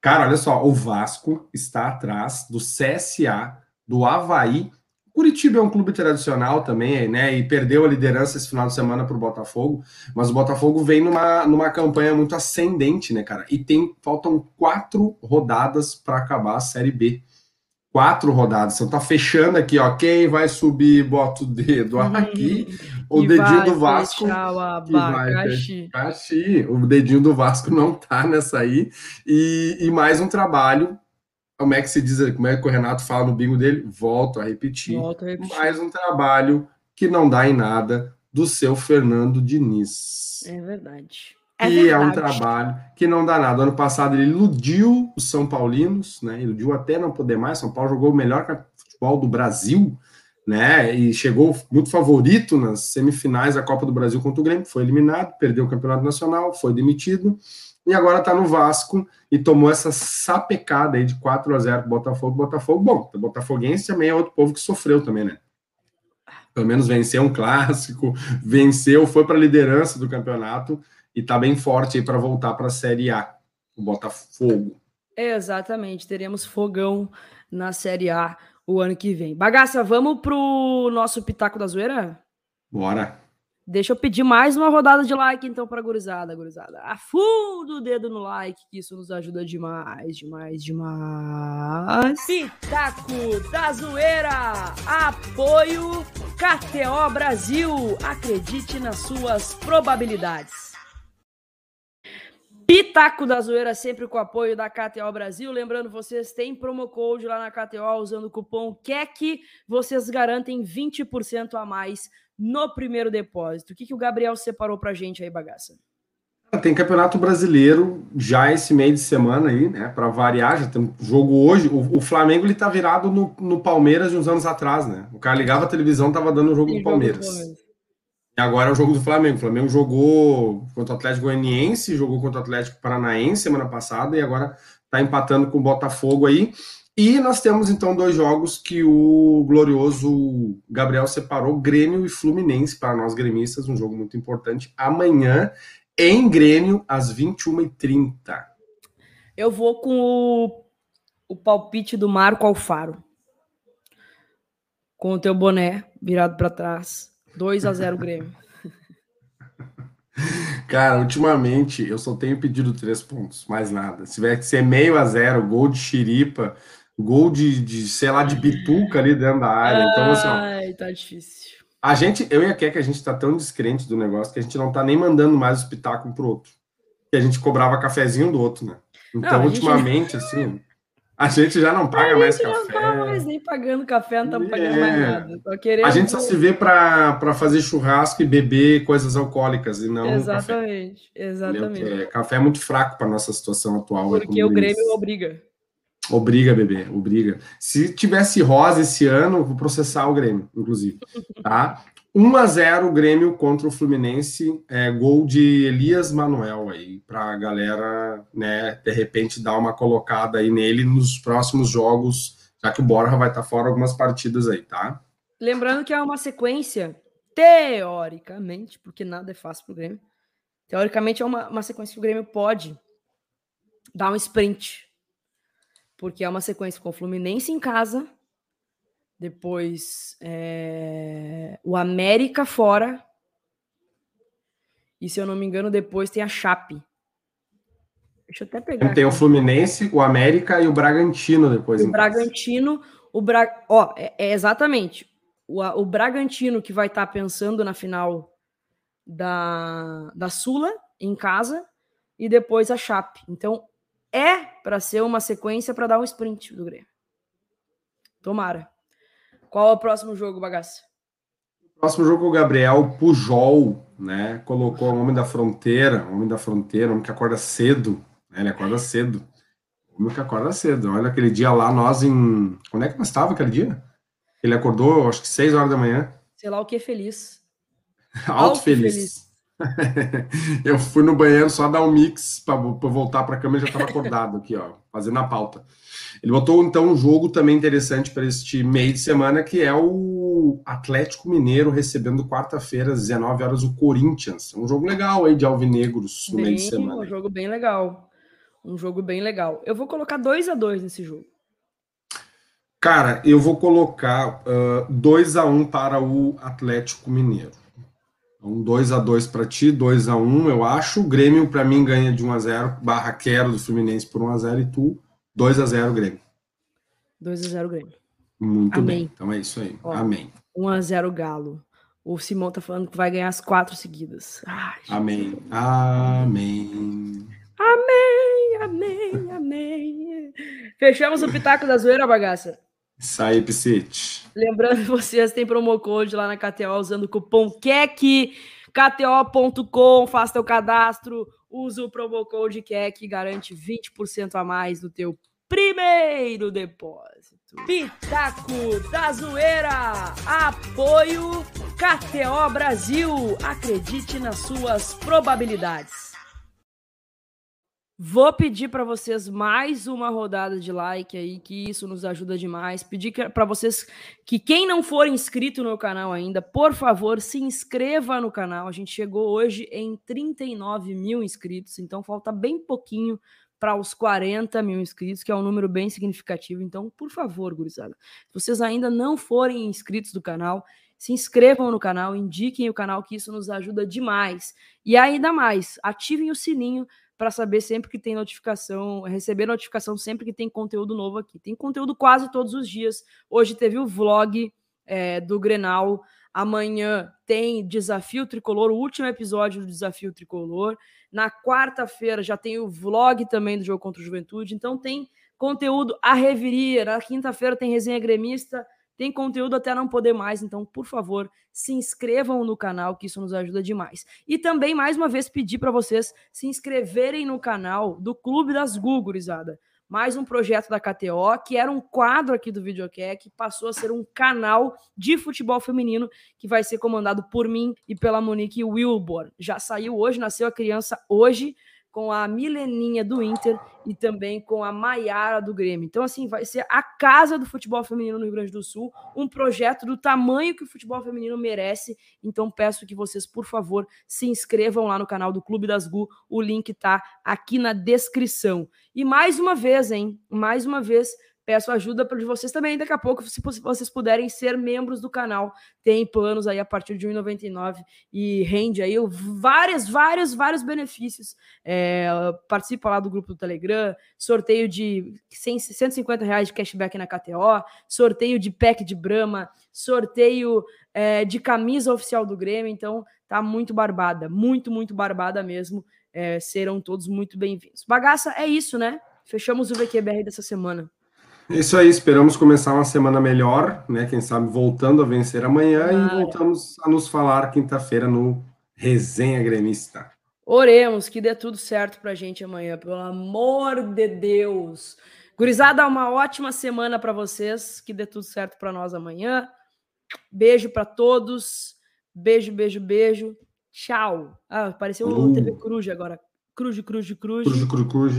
Cara, olha só, o Vasco está atrás do CSA, do Havaí Curitiba é um clube tradicional também, né? E perdeu a liderança esse final de semana para o Botafogo, mas o Botafogo vem numa, numa campanha muito ascendente, né, cara? E tem faltam quatro rodadas para acabar a Série B. Quatro rodadas. Então tá fechando aqui, ó. Quem vai subir, bota o dedo aqui. o dedinho do Vasco. O abacaxi. O dedinho do Vasco não tá nessa aí. E, e mais um trabalho como é que se diz, como é que o Renato fala no bingo dele? Volto a repetir. Volto a repetir. Mais um trabalho que não dá em nada do seu Fernando Diniz. É verdade. É e verdade. é um trabalho que não dá nada. Ano passado ele iludiu os São Paulinos, né? Iludiu até não poder mais. São Paulo jogou o melhor futebol do Brasil, né? E chegou muito favorito nas semifinais da Copa do Brasil contra o Grêmio. Foi eliminado, perdeu o Campeonato Nacional, foi demitido e agora está no Vasco e tomou essa sapecada aí de 4 a 0 Botafogo. Botafogo, bom, o Botafoguense também é outro povo que sofreu também, né? Pelo menos venceu um clássico, venceu, foi para a liderança do campeonato e está bem forte aí para voltar para a Série A, o Botafogo. Exatamente, teremos fogão na Série A o ano que vem. Bagaça, vamos pro nosso Pitaco da Zoeira? Bora. Deixa eu pedir mais uma rodada de like, então, para gurizada, gurizada. Afunda o dedo no like, que isso nos ajuda demais, demais, demais. Pitaco da Zoeira. Apoio KTO Brasil. Acredite nas suas probabilidades. Pitaco da Zoeira, sempre com o apoio da KTO Brasil. Lembrando, vocês têm promo code lá na KTO usando o cupom KEC. Vocês garantem 20% a mais no primeiro depósito. O que, que o Gabriel separou para a gente aí, bagaça? Tem campeonato brasileiro já esse meio de semana aí, né? Para variar, já tem jogo hoje. O, o Flamengo ele tá virado no, no, Palmeiras de uns anos atrás, né? O cara ligava a televisão, tava dando o jogo, do Palmeiras. E agora é o jogo do Flamengo. O Flamengo jogou contra o Atlético Goianiense, jogou contra o Atlético Paranaense semana passada e agora tá empatando com o Botafogo aí. E nós temos então dois jogos que o glorioso Gabriel separou, Grêmio e Fluminense, para nós gremistas, um jogo muito importante. Amanhã em Grêmio, às 21h30. Eu vou com o, o palpite do Marco Alfaro. Com o teu boné virado para trás. 2 a 0 Grêmio. Cara, ultimamente eu só tenho pedido três pontos, mais nada. Se tiver que ser meio a zero, gol de xiripa, gol de, de sei lá, de bituca ali dentro da área. Então, assim, ó, Ai, tá difícil. A gente, eu e a Kek, a gente tá tão descrente do negócio que a gente não tá nem mandando mais o espetáculo pro outro. Que a gente cobrava cafezinho do outro, né? Então, não, ultimamente, assim, a gente já não paga mais café. A gente não tá mais nem pagando café, não estamos é. pagando mais nada. Querendo... A gente só se vê para fazer churrasco e beber coisas alcoólicas e não Exatamente, café. exatamente. É, café é muito fraco para nossa situação atual. Porque o Grêmio obriga. Obriga, bebê, obriga. Se tivesse rosa esse ano, vou processar o Grêmio, inclusive. Tá? 1 a 0 o Grêmio contra o Fluminense, é, gol de Elias Manuel aí, para a galera, né, de repente dar uma colocada aí nele nos próximos jogos, já que o Borja vai estar tá fora algumas partidas aí, tá? Lembrando que é uma sequência, teoricamente, porque nada é fácil para o Grêmio, teoricamente é uma, uma sequência que o Grêmio pode dar um sprint, porque é uma sequência com o Fluminense em casa, depois é, o América fora. E se eu não me engano, depois tem a Chape. Deixa eu até pegar. Tem aqui. o Fluminense, o América e o Bragantino depois. O Bragantino, o Bra... ó, é, é exatamente o, o Bragantino que vai estar tá pensando na final da, da Sula em casa e depois a Chape. Então é para ser uma sequência para dar um sprint do Grêmio. Tomara. Qual é o próximo jogo, bagaça? O próximo jogo, o Gabriel Pujol, né? Colocou o Homem da Fronteira, Homem da Fronteira, homem que acorda cedo, né? Ele acorda cedo. Homem que acorda cedo. Olha aquele dia lá, nós em. Quando é que nós estava aquele dia? Ele acordou, acho que 6 horas da manhã. Sei lá o que é feliz. Alto feliz. feliz. eu fui no banheiro só dar um mix para voltar para a cama e já estava acordado aqui, ó, fazendo a pauta. Ele botou então um jogo também interessante para este meio de semana, que é o Atlético Mineiro recebendo quarta-feira às 19 horas o Corinthians. Um jogo legal aí de alvinegros no bem, meio de semana. Um jogo bem legal. Um jogo bem legal. Eu vou colocar 2 a 2 nesse jogo. Cara, eu vou colocar 2 uh, a 1 um para o Atlético Mineiro. Um 2 a 2 para ti, 2 a 1 eu acho. O Grêmio, para mim, ganha de 1 a 0 barra quero do Fluminense por 1 a 0 e tu, 2 a 0 Grêmio. 2 a 0 Grêmio. Muito Amém. bem. Então é isso aí. Ó, Amém. 1 a 0 Galo. O Simão tá falando que vai ganhar as quatro seguidas. Ai, amém. Amém. Amém. Amém. Amém. Fechamos o Pitaco da Zoeira, bagaça. Isso aí, Piscite. Lembrando que vocês têm promo code lá na KTO usando o cupom KEC, kto.com, faça teu cadastro, usa o promo code KEC, garante 20% a mais no teu primeiro depósito. Pitaco da Zoeira, apoio KTO Brasil, acredite nas suas probabilidades. Vou pedir para vocês mais uma rodada de like aí, que isso nos ajuda demais. Pedir para vocês que quem não for inscrito no canal ainda, por favor, se inscreva no canal. A gente chegou hoje em 39 mil inscritos, então falta bem pouquinho para os 40 mil inscritos, que é um número bem significativo. Então, por favor, gurizada, se vocês ainda não forem inscritos do canal, se inscrevam no canal, indiquem o canal, que isso nos ajuda demais. E ainda mais, ativem o sininho para saber sempre que tem notificação, receber notificação sempre que tem conteúdo novo aqui. Tem conteúdo quase todos os dias. Hoje teve o vlog é, do Grenal. Amanhã tem Desafio Tricolor, o último episódio do Desafio Tricolor. Na quarta-feira já tem o vlog também do jogo contra o Juventude. Então tem conteúdo a reviria. Na quinta-feira tem resenha gremista. Tem conteúdo até não poder mais, então, por favor, se inscrevam no canal, que isso nos ajuda demais. E também, mais uma vez, pedir para vocês se inscreverem no canal do Clube das Gugurizada. Mais um projeto da KTO, que era um quadro aqui do Videoquê, que passou a ser um canal de futebol feminino, que vai ser comandado por mim e pela Monique Wilbor. Já saiu hoje, nasceu a criança hoje, com a Mileninha do Inter e também com a Maiara do Grêmio. Então, assim, vai ser a casa do futebol feminino no Rio Grande do Sul, um projeto do tamanho que o futebol feminino merece. Então, peço que vocês, por favor, se inscrevam lá no canal do Clube das Gu. O link tá aqui na descrição. E mais uma vez, hein? Mais uma vez, Peço ajuda para vocês também. Daqui a pouco, se vocês puderem ser membros do canal, tem planos aí a partir de R$ 1,99 e rende aí vários, vários, vários benefícios. É, participa lá do grupo do Telegram, sorteio de 100, 150 reais de cashback na KTO, sorteio de pack de Brahma, sorteio é, de camisa oficial do Grêmio. Então, tá muito barbada, muito, muito barbada mesmo. É, serão todos muito bem-vindos. Bagaça, é isso, né? Fechamos o VQBR dessa semana. Isso aí, esperamos começar uma semana melhor, né? Quem sabe voltando a vencer amanhã ah, e voltamos a nos falar quinta-feira no Resenha Gremista. Oremos que dê tudo certo pra gente amanhã, pelo amor de Deus. Gurizada, uma ótima semana para vocês, que dê tudo certo para nós amanhã. Beijo para todos. Beijo, beijo, beijo. Tchau. Ah, apareceu o uh. TV Cruz agora. Cruz, Cruz, Cruz. Cruz, Cruz, Cruz.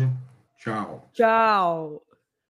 Tchau. Tchau.